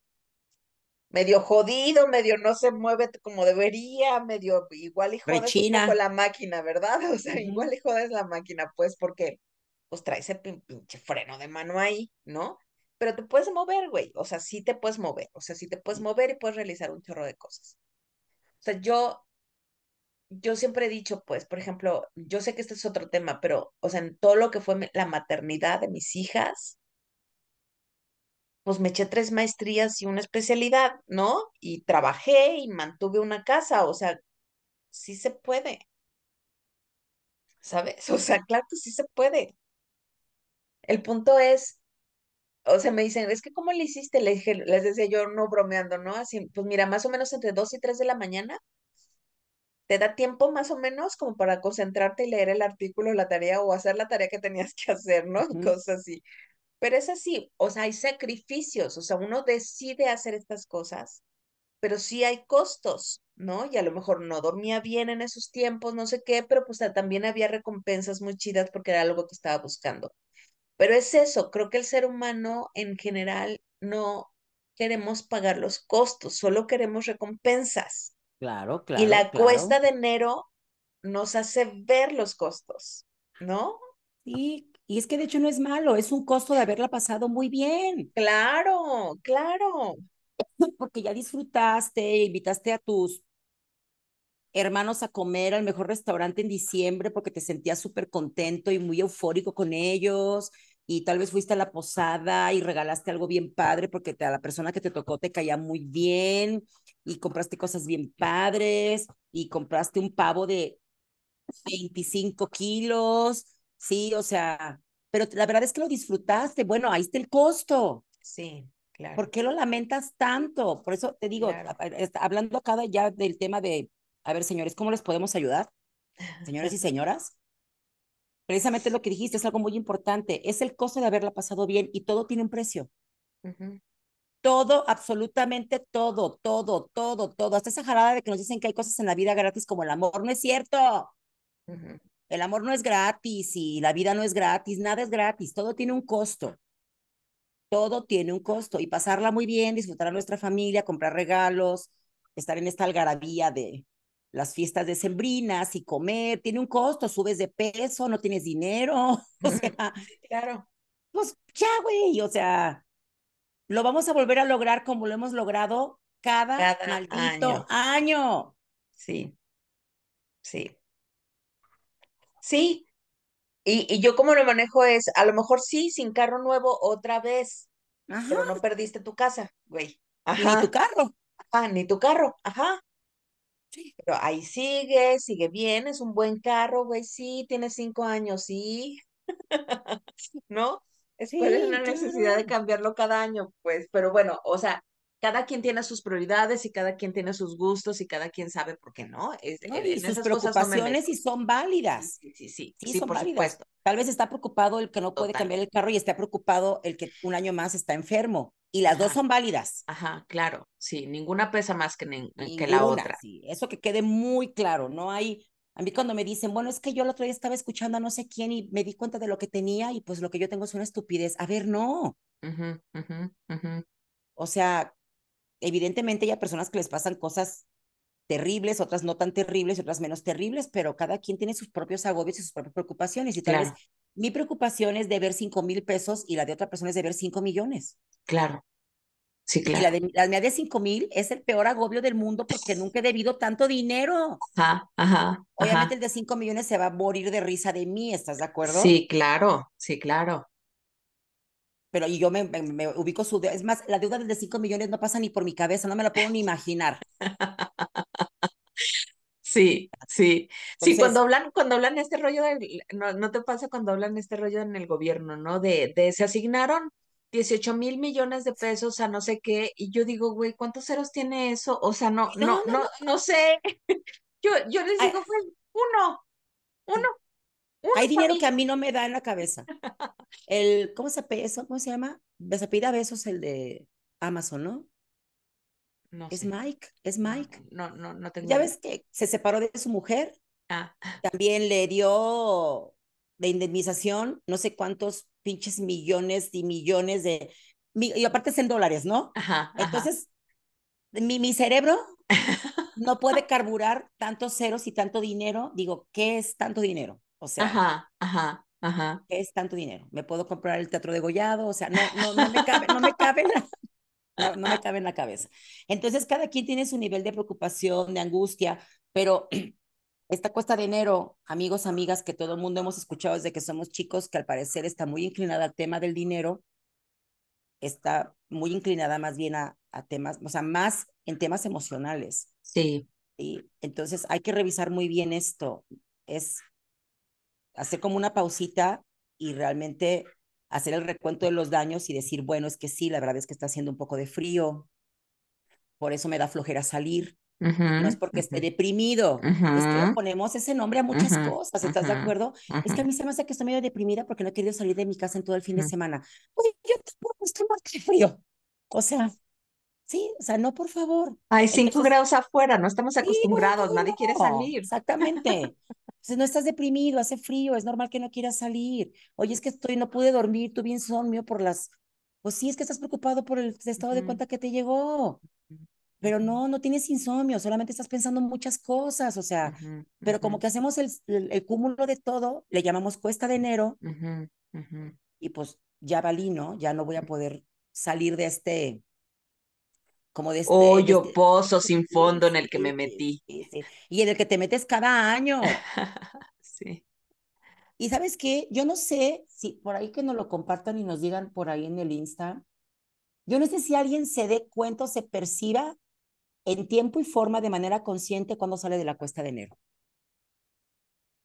Medio jodido, medio no se mueve como debería, medio igual y jodes un poco la máquina, ¿verdad? O sea, igual y jodes la máquina, pues porque pues trae ese pinche freno de mano ahí, ¿no? Pero te puedes mover, güey. O sea, sí te puedes mover. O sea, sí te puedes mover y puedes realizar un chorro de cosas. O sea, yo, yo siempre he dicho, pues, por ejemplo, yo sé que este es otro tema, pero, o sea, en todo lo que fue la maternidad de mis hijas, pues me eché tres maestrías y una especialidad, ¿no? Y trabajé y mantuve una casa. O sea, sí se puede. ¿Sabes? O sea, claro que sí se puede. El punto es o sea, me dicen, es que ¿cómo le hiciste? Les, dije, les decía yo, no bromeando, ¿no? Así, pues mira, más o menos entre 2 y 3 de la mañana, te da tiempo más o menos como para concentrarte y leer el artículo, la tarea o hacer la tarea que tenías que hacer, ¿no? Cosas así. Pero es así, o sea, hay sacrificios, o sea, uno decide hacer estas cosas, pero sí hay costos, ¿no? Y a lo mejor no dormía bien en esos tiempos, no sé qué, pero pues también había recompensas muy chidas porque era algo que estaba buscando. Pero es eso, creo que el ser humano en general no queremos pagar los costos, solo queremos recompensas. Claro, claro. Y la cuesta de enero nos hace ver los costos, ¿no? Sí, y es que de hecho no es malo, es un costo de haberla pasado muy bien. Claro, claro. Porque ya disfrutaste, invitaste a tus hermanos a comer al mejor restaurante en diciembre porque te sentías súper contento y muy eufórico con ellos y tal vez fuiste a la posada y regalaste algo bien padre porque te, a la persona que te tocó te caía muy bien y compraste cosas bien padres y compraste un pavo de 25 kilos, sí, o sea, pero la verdad es que lo disfrutaste, bueno, ahí está el costo. Sí, claro. ¿Por qué lo lamentas tanto? Por eso te digo, hablando acá ya del tema de a ver, señores, ¿cómo les podemos ayudar? Señores y señoras. Precisamente lo que dijiste es algo muy importante. Es el costo de haberla pasado bien y todo tiene un precio. todo, absolutamente todo, todo, todo, todo. Hasta esa jarada de que nos dicen que hay cosas en la vida gratis como el amor, no es cierto. El amor no es gratis y la vida no es gratis, nada es gratis, todo tiene un costo. Todo tiene un costo y pasarla muy bien, disfrutar a nuestra familia, comprar regalos, estar en esta algarabía de las fiestas decembrinas y comer, tiene un costo, subes de peso, no tienes dinero, o sea, claro. Pues ya, güey, o sea, lo vamos a volver a lograr como lo hemos logrado cada, maldito año. Sí, sí. Sí, y, y, yo como lo manejo es, a lo mejor sí, sin carro nuevo otra vez, pero no perdiste tu casa, güey. Ajá. Ni tu carro. Ajá, ni tu carro, ajá. Sí. Pero ahí sigue, sigue bien, es un buen carro, güey, sí, tiene cinco años, sí. ¿No? Es sí, una necesidad de cambiarlo cada año, pues, pero bueno, o sea, cada quien tiene sus prioridades y cada quien tiene sus gustos y cada quien sabe por qué no. Es, y sus preocupaciones y son válidas. Sí, sí, sí, sí, por supuesto. Tal vez está preocupado el que no puede cambiar el carro y está preocupado el que un año más está enfermo. Y las dos son válidas. Ajá, claro, sí, ninguna pesa más que, que la otra. Sí, eso que quede muy claro, no hay a mí cuando me dicen, bueno, es que yo el otro día estaba escuchando a no sé quién y me di cuenta de lo que tenía y pues lo que yo tengo es una estupidez. A ver, no. O sea, evidentemente hay personas que les pasan cosas terribles, otras no tan terribles, otras menos terribles, pero cada quien tiene sus propios agobios y sus propias preocupaciones. Y tal vez mi preocupación es de ver cinco mil pesos y la de otra persona es de ver cinco millones. Claro. Sí, claro. Y la, de, la mía de 5 mil es el peor agobio del mundo porque nunca he debido tanto dinero. Ajá, ajá. Obviamente el de 5 millones se va a morir de risa de mí, ¿estás de acuerdo? Sí, claro, sí, claro. Pero y yo me, me, ubico su... Es más, la deuda de 5 millones no pasa ni por mi cabeza, no me la puedo ni imaginar. Sí, sí. sí, cuando hablan, cuando hablan este rollo, no, no te pasa cuando hablan este rollo en el gobierno, ¿no? De, de se asignaron 18 mil millones de pesos a no sé qué, y yo digo, güey, ¿cuántos ceros tiene eso? O sea, no, no, no, no, sé. Yo, yo les digo, güey, uno, uno. Hay dinero que a mí no me da en la cabeza. El, ¿cómo se eso? ¿Cómo se llama? Se pida besos el de Amazon, ¿no? No es Mike, es Mike. No, no, no tengo. Ya ves que se separó de su mujer. Ah. También le dio de indemnización, no sé cuántos pinches millones y millones de, y aparte es en dólares, ¿no? Ajá, Entonces, Mi, mi cerebro no puede carburar tantos ceros y tanto dinero. Digo, ¿qué es tanto dinero? O sea, ajá, ajá, ajá. ¿qué es tanto dinero? ¿Me puedo comprar el teatro de Gollado? O sea, no, no, no me cabe, no me cabe no, no me cabe en la cabeza. Entonces, cada quien tiene su nivel de preocupación, de angustia, pero esta cuesta de enero, amigos, amigas, que todo el mundo hemos escuchado desde que somos chicos, que al parecer está muy inclinada al tema del dinero, está muy inclinada más bien a, a temas, o sea, más en temas emocionales. Sí. Y entonces hay que revisar muy bien esto. Es hacer como una pausita y realmente hacer el recuento de los daños y decir, bueno, es que sí, la verdad es que está haciendo un poco de frío, por eso me da flojera salir, no es porque esté deprimido, es que ponemos ese nombre a muchas cosas, ¿estás de acuerdo? Es que a mí se me hace que estoy medio deprimida porque no he querido salir de mi casa en todo el fin de semana. Oye, yo tampoco estoy más de frío. O sea, sí, o sea, no, por favor. Hay cinco grados afuera, no estamos acostumbrados, nadie quiere salir. Exactamente. Entonces, no estás deprimido, hace frío, es normal que no quieras salir. Oye, es que estoy, no pude dormir, tuve insomnio por las... Pues sí, es que estás preocupado por el estado de cuenta que te llegó. Pero no, no tienes insomnio, solamente estás pensando muchas cosas, o sea, pero como que hacemos el, el, cúmulo de todo, le llamamos cuesta de enero, y pues ya valí, ¿no? Ya no voy a poder salir de este, como de este... Hoyo, este pozo sin fondo en el que me metí. Y en el que te metes cada año. sí. Y sabes qué, yo no sé si por ahí que nos lo compartan y nos digan por ahí en el Insta, yo no sé si alguien se dé cuenta o se perciba en tiempo y forma de manera consciente cuando sale de la cuesta de enero?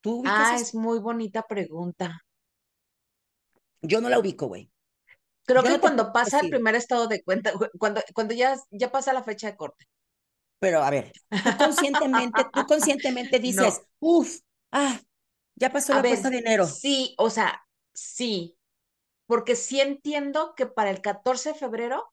¿Tú ah, es muy bonita pregunta. Yo no la ubico, güey. Creo que cuando pasa el primer estado de cuenta, cuando, cuando ya, ya pasa la fecha de corte. Pero a ver, tú conscientemente, tú conscientemente dices, uff, ah, ya pasó la cuesta de enero. Sí, o sea, sí, porque sí entiendo que para el 14 de febrero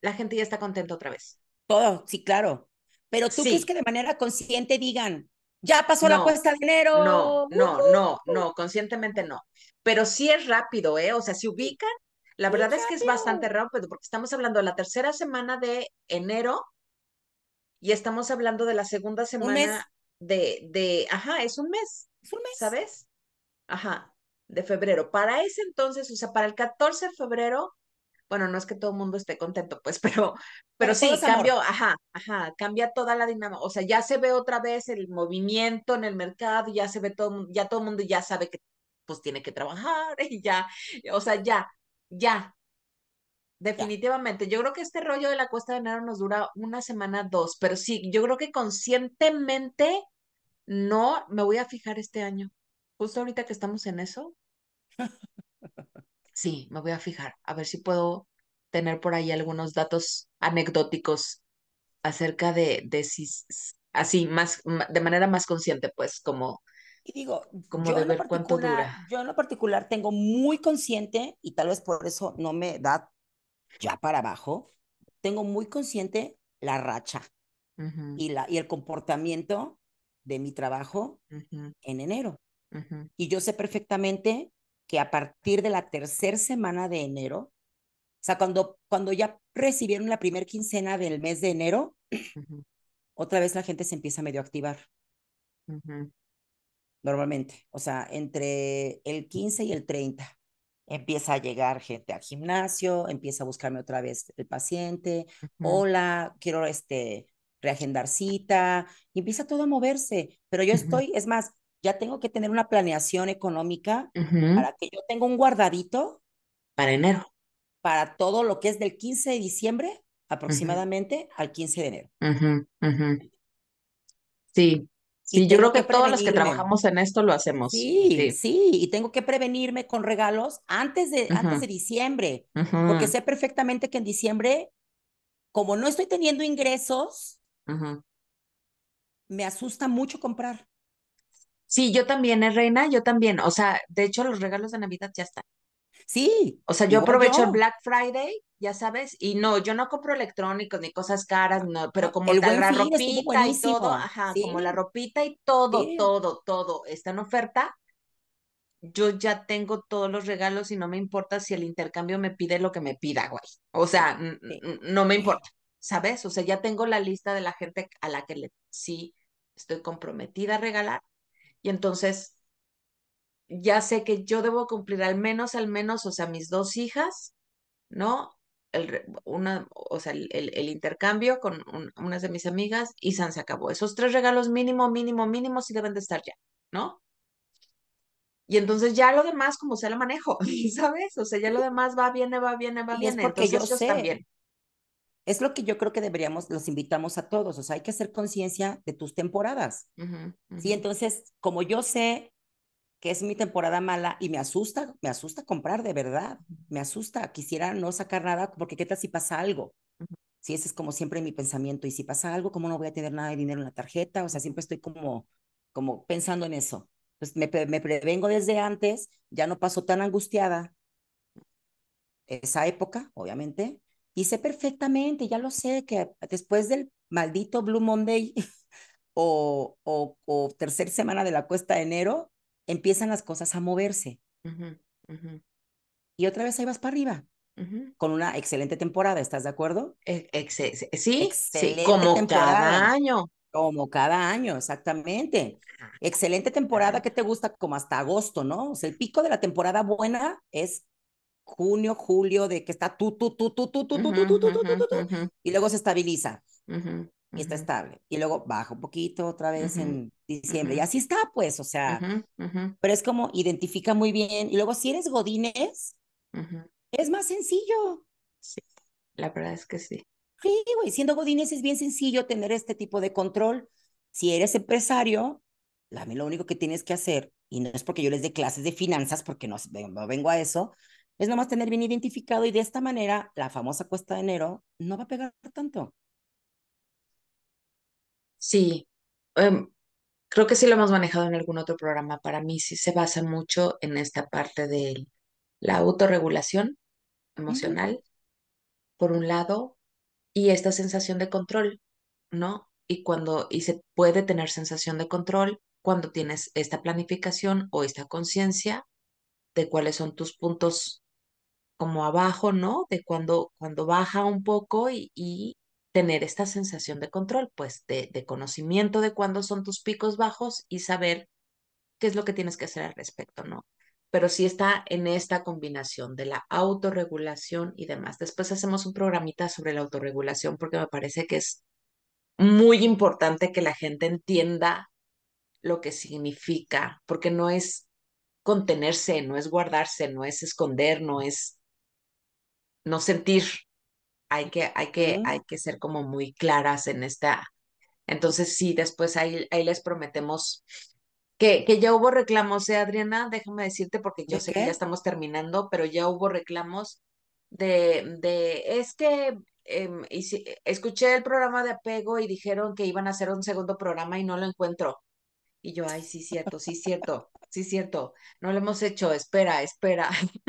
la gente ya está contenta otra vez. Todo, sí, claro. Pero tú crees Sí. que de manera consciente digan, ya pasó la cuesta de enero. No, no, ¡Woohoo! no, no, conscientemente no. Pero sí es rápido, ¿eh? O sea, si ubican, la verdad es que es bastante rápido. porque estamos hablando de la tercera semana de enero y estamos hablando de la segunda mes, semana de, de, ajá, es un mes, es un mes. ¿sabes? Ajá, de febrero. Para ese entonces, o sea, para el 14 de febrero, bueno, no es que todo el mundo esté contento, pues, pero, pero Pero todo sí, amor. ajá, ajá, cambia toda la dinámica, o sea, ya se ve otra vez el movimiento en el mercado, ya se ve todo, ya todo el mundo ya sabe que pues tiene que trabajar y ya, o sea, ya, ya, Ya. definitivamente. Yo creo que este rollo de la cuesta de enero nos dura una semana, dos, pero sí, yo creo que conscientemente no me voy a fijar este año. Justo ahorita que estamos en eso, sí, me voy a fijar, a ver si puedo tener por ahí algunos datos anecdóticos acerca de, de si, así, más, de manera más consciente, pues, como, Y digo, como de ver cuánto dura. yo en lo particular tengo muy consciente, y tal vez por eso no me da ya para abajo, tengo muy consciente la racha y, la, y el comportamiento de mi trabajo en enero. Y yo sé perfectamente que a partir de la tercera semana de enero, o sea, cuando, cuando ya recibieron la primera quincena del mes de enero, otra vez la gente se empieza a medio activar normalmente. O sea, entre el 15 y el 30 empieza a llegar gente al gimnasio, empieza a buscarme otra vez el paciente, hola, quiero este reagendar cita, y empieza todo a moverse, pero yo estoy, es más, ya tengo que tener una planeación económica para que yo tenga un guardadito Para enero. para todo lo que es del 15 de diciembre aproximadamente al 15 de enero. Sí, Y sí, yo creo que que todos los que trabajamos en esto lo hacemos. Sí, Sí. sí, y tengo que prevenirme con regalos antes de, antes de diciembre, porque sé perfectamente que en diciembre, como no estoy teniendo ingresos, me asusta mucho comprar. Sí, yo también, ¿eh, Reina? Yo también. O sea, de hecho, los regalos de Navidad ya están. Sí, O sea, yo aprovecho el. Black Friday, ya sabes, y no, yo no compro electrónicos ni cosas caras, no, pero como el tal, la ropita y todo, ajá, como la ropita y todo, sí, todo, todo está en oferta, yo ya tengo todos los regalos y no me importa si el intercambio me pide lo que me pida, güey. O sea, sí. no me importa, ¿sabes? O sea, ya tengo la lista de la gente a la que le, sí estoy comprometida a regalar y entonces ya sé que yo debo cumplir al menos, al menos, o sea, mis dos hijas ¿no? El, una, o sea, el, el- intercambio con un- unas de mis amigas y San se acabó. Esos tres regalos mínimo, mínimo, mínimo sí deben de estar ya, ¿no? Y entonces ya lo demás como se lo manejo, ¿sabes? O sea, ya lo demás va, viene, va, viene, va, Y es viene. yo Entonces ellos sé, también. Es lo que yo creo que deberíamos, los invitamos a todos, o sea, hay que hacer conciencia de tus temporadas. Ujú, Sí, entonces, como yo sé que es mi temporada mala y me asusta, me asusta comprar de verdad, me asusta, quisiera no sacar nada porque qué tal si pasa algo. ujú, Sí, ese es como siempre mi pensamiento. Y si pasa algo, ¿cómo no voy a tener nada de dinero en la tarjeta? O sea, siempre estoy como, como pensando en eso. Pues me, me prevengo desde antes, ya no paso tan angustiada esa época, obviamente, y sé perfectamente, ya lo sé, que después del maldito Blue Monday o, o, o tercer semana de la cuesta de enero, empiezan las cosas a moverse. ujú, ujú, Y otra vez ahí vas para arriba, ujú. con una excelente temporada, ¿estás de acuerdo? E- exe- Sí, sí, Excelente como cada temporada, año. como cada año, exactamente. Excelente Cada temporada que te gusta como hasta agosto, ¿no? O sea, el pico de la temporada buena es junio, julio, de que está tú, tú, tú, tú, tú, tú, tú, tú, tú, tú, tú, tú, y luego se estabiliza y está estable. Y luego baja un poquito otra vez en diciembre. Y así está, pues, o sea, pero es como identifica muy bien. Y luego si eres godines, es más sencillo. Sí, la verdad es que sí. Sí, güey, siendo godines es bien sencillo tener este tipo de control. Si eres empresario, lo único que tienes que hacer, y no es porque yo les dé clases de finanzas, porque no, no vengo a eso, es nomás tener bien identificado y de esta manera la famosa cuesta de enero no va a pegar tanto. Sí, em, creo que sí lo hemos manejado en algún otro programa. Para mí sí se basa mucho en esta parte de la autorregulación emocional, por un lado, y esta sensación de control, ¿no? Y cuando, y se puede tener sensación de control cuando tienes esta planificación o esta conciencia de cuáles son tus puntos como abajo, ¿no? De cuando, cuando baja un poco y, tener esta sensación de control, pues de, de conocimiento de cuándo son tus picos bajos y saber qué es lo que tienes que hacer al respecto, ¿no? Pero sí está en esta combinación de la autorregulación y demás. Después hacemos un programita sobre la autorregulación porque me parece que es muy importante que la gente entienda lo que significa, porque no es contenerse, no es guardarse, no es esconder, no es no sentir. Hay que, hay que, hay que ser como muy claras en esta. Entonces, sí, después ahí, ahí les prometemos que, que ya hubo reclamos, ¿eh, Adriana? Déjame decirte, porque yo ¿De sé que ya estamos terminando, pero ya hubo reclamos de, de es que em, y si- escuché el programa de apego y dijeron que iban a hacer un segundo programa y no lo encuentro. Y yo, ay, sí, cierto, sí, cierto, sí, cierto, no lo hemos hecho, espera, espera,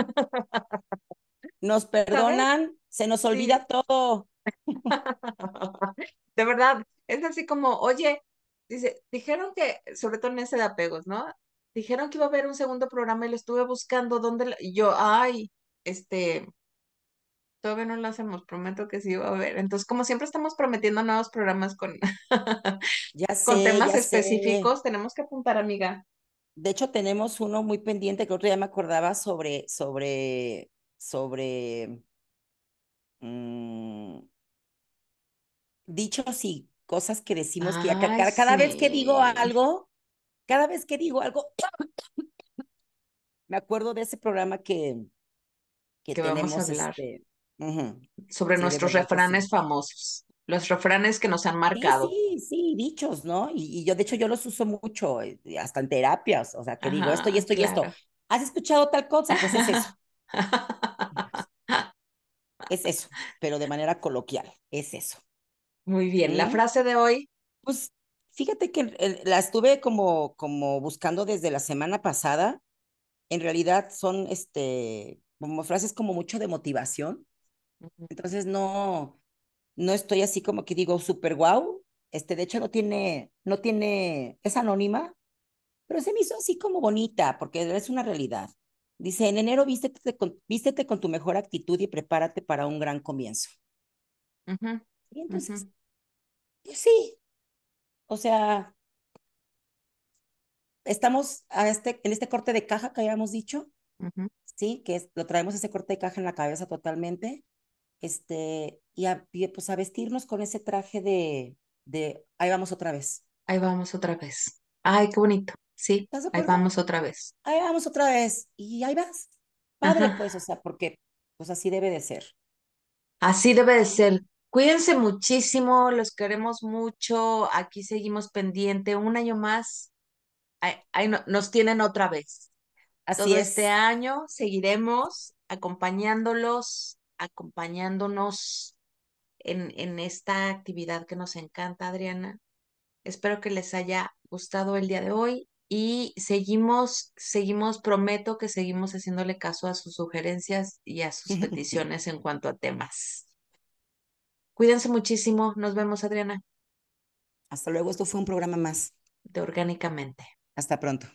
Nos ¿sabes? perdonan, se nos Sí. olvida todo. De verdad, es así como, oye, dice, dijeron que, sobre todo en ese de apegos, ¿no? Dijeron que iba a haber un segundo programa y lo estuve buscando, ¿dónde? la-?" Y yo, ay, este, todavía no lo hacemos, prometo que sí va a haber. Entonces, como siempre estamos prometiendo nuevos programas con, Ya con temas ya sé. específicos, tenemos que apuntar, amiga. De hecho, tenemos uno muy pendiente que otro día me acordaba sobre, sobre, sobre mm, dichos y cosas que decimos que ya cada, vez que digo algo, cada vez que digo algo, me acuerdo de ese programa que, que que vamos a tenemos, hablar este, sobre nuestros refranes famosos, los refranes que nos han marcado. sí, sí, dichos, ¿no? Y, y yo, de hecho, yo los uso mucho, eh, hasta en terapias, o sea, que digo esto y esto y esto. ¿Has escuchado tal cosa? Pues es eso, es eso, pero de manera coloquial, es eso. Muy bien, la frase de hoy, Pues fíjate que eh, la estuve como, como buscando desde la semana pasada. En realidad son este, como frases como mucho de motivación. Entonces no, no estoy así como que digo súper guau. Este, de hecho no tiene, no tiene, es anónima, pero se me hizo así como bonita, porque es una realidad. Dice, en enero vístete con, vístete con tu mejor actitud y prepárate para un gran comienzo. Y entonces, pues sí, o sea, estamos a este, en este corte de caja que habíamos dicho, sí, que es, lo traemos ese corte de caja en la cabeza totalmente, este, y a, pues a vestirnos con ese traje de, de, ahí vamos otra vez. Ahí vamos otra vez. Ay, qué bonito. Sí, ¿Estás de ahí vamos otra vez. Ahí vamos otra vez, y ahí vas. Padre, Ajá. pues, o sea, porque pues así debe de ser. Así debe de ser. Cuídense muchísimo, los queremos mucho. Aquí seguimos pendiente. Un año más. Ahí, ahí no- nos tienen otra vez. Así Todo este es. año seguiremos acompañándolos, acompañándonos en, en esta actividad que nos encanta, Adriana. Espero que les haya gustado el día de hoy y seguimos, seguimos, prometo que seguimos haciéndole caso a sus sugerencias y a sus peticiones en cuanto a temas. Cuídense muchísimo. Nos vemos, Adriana, Hasta luego, esto fue un programa más. de Orgánicamente. Hasta pronto.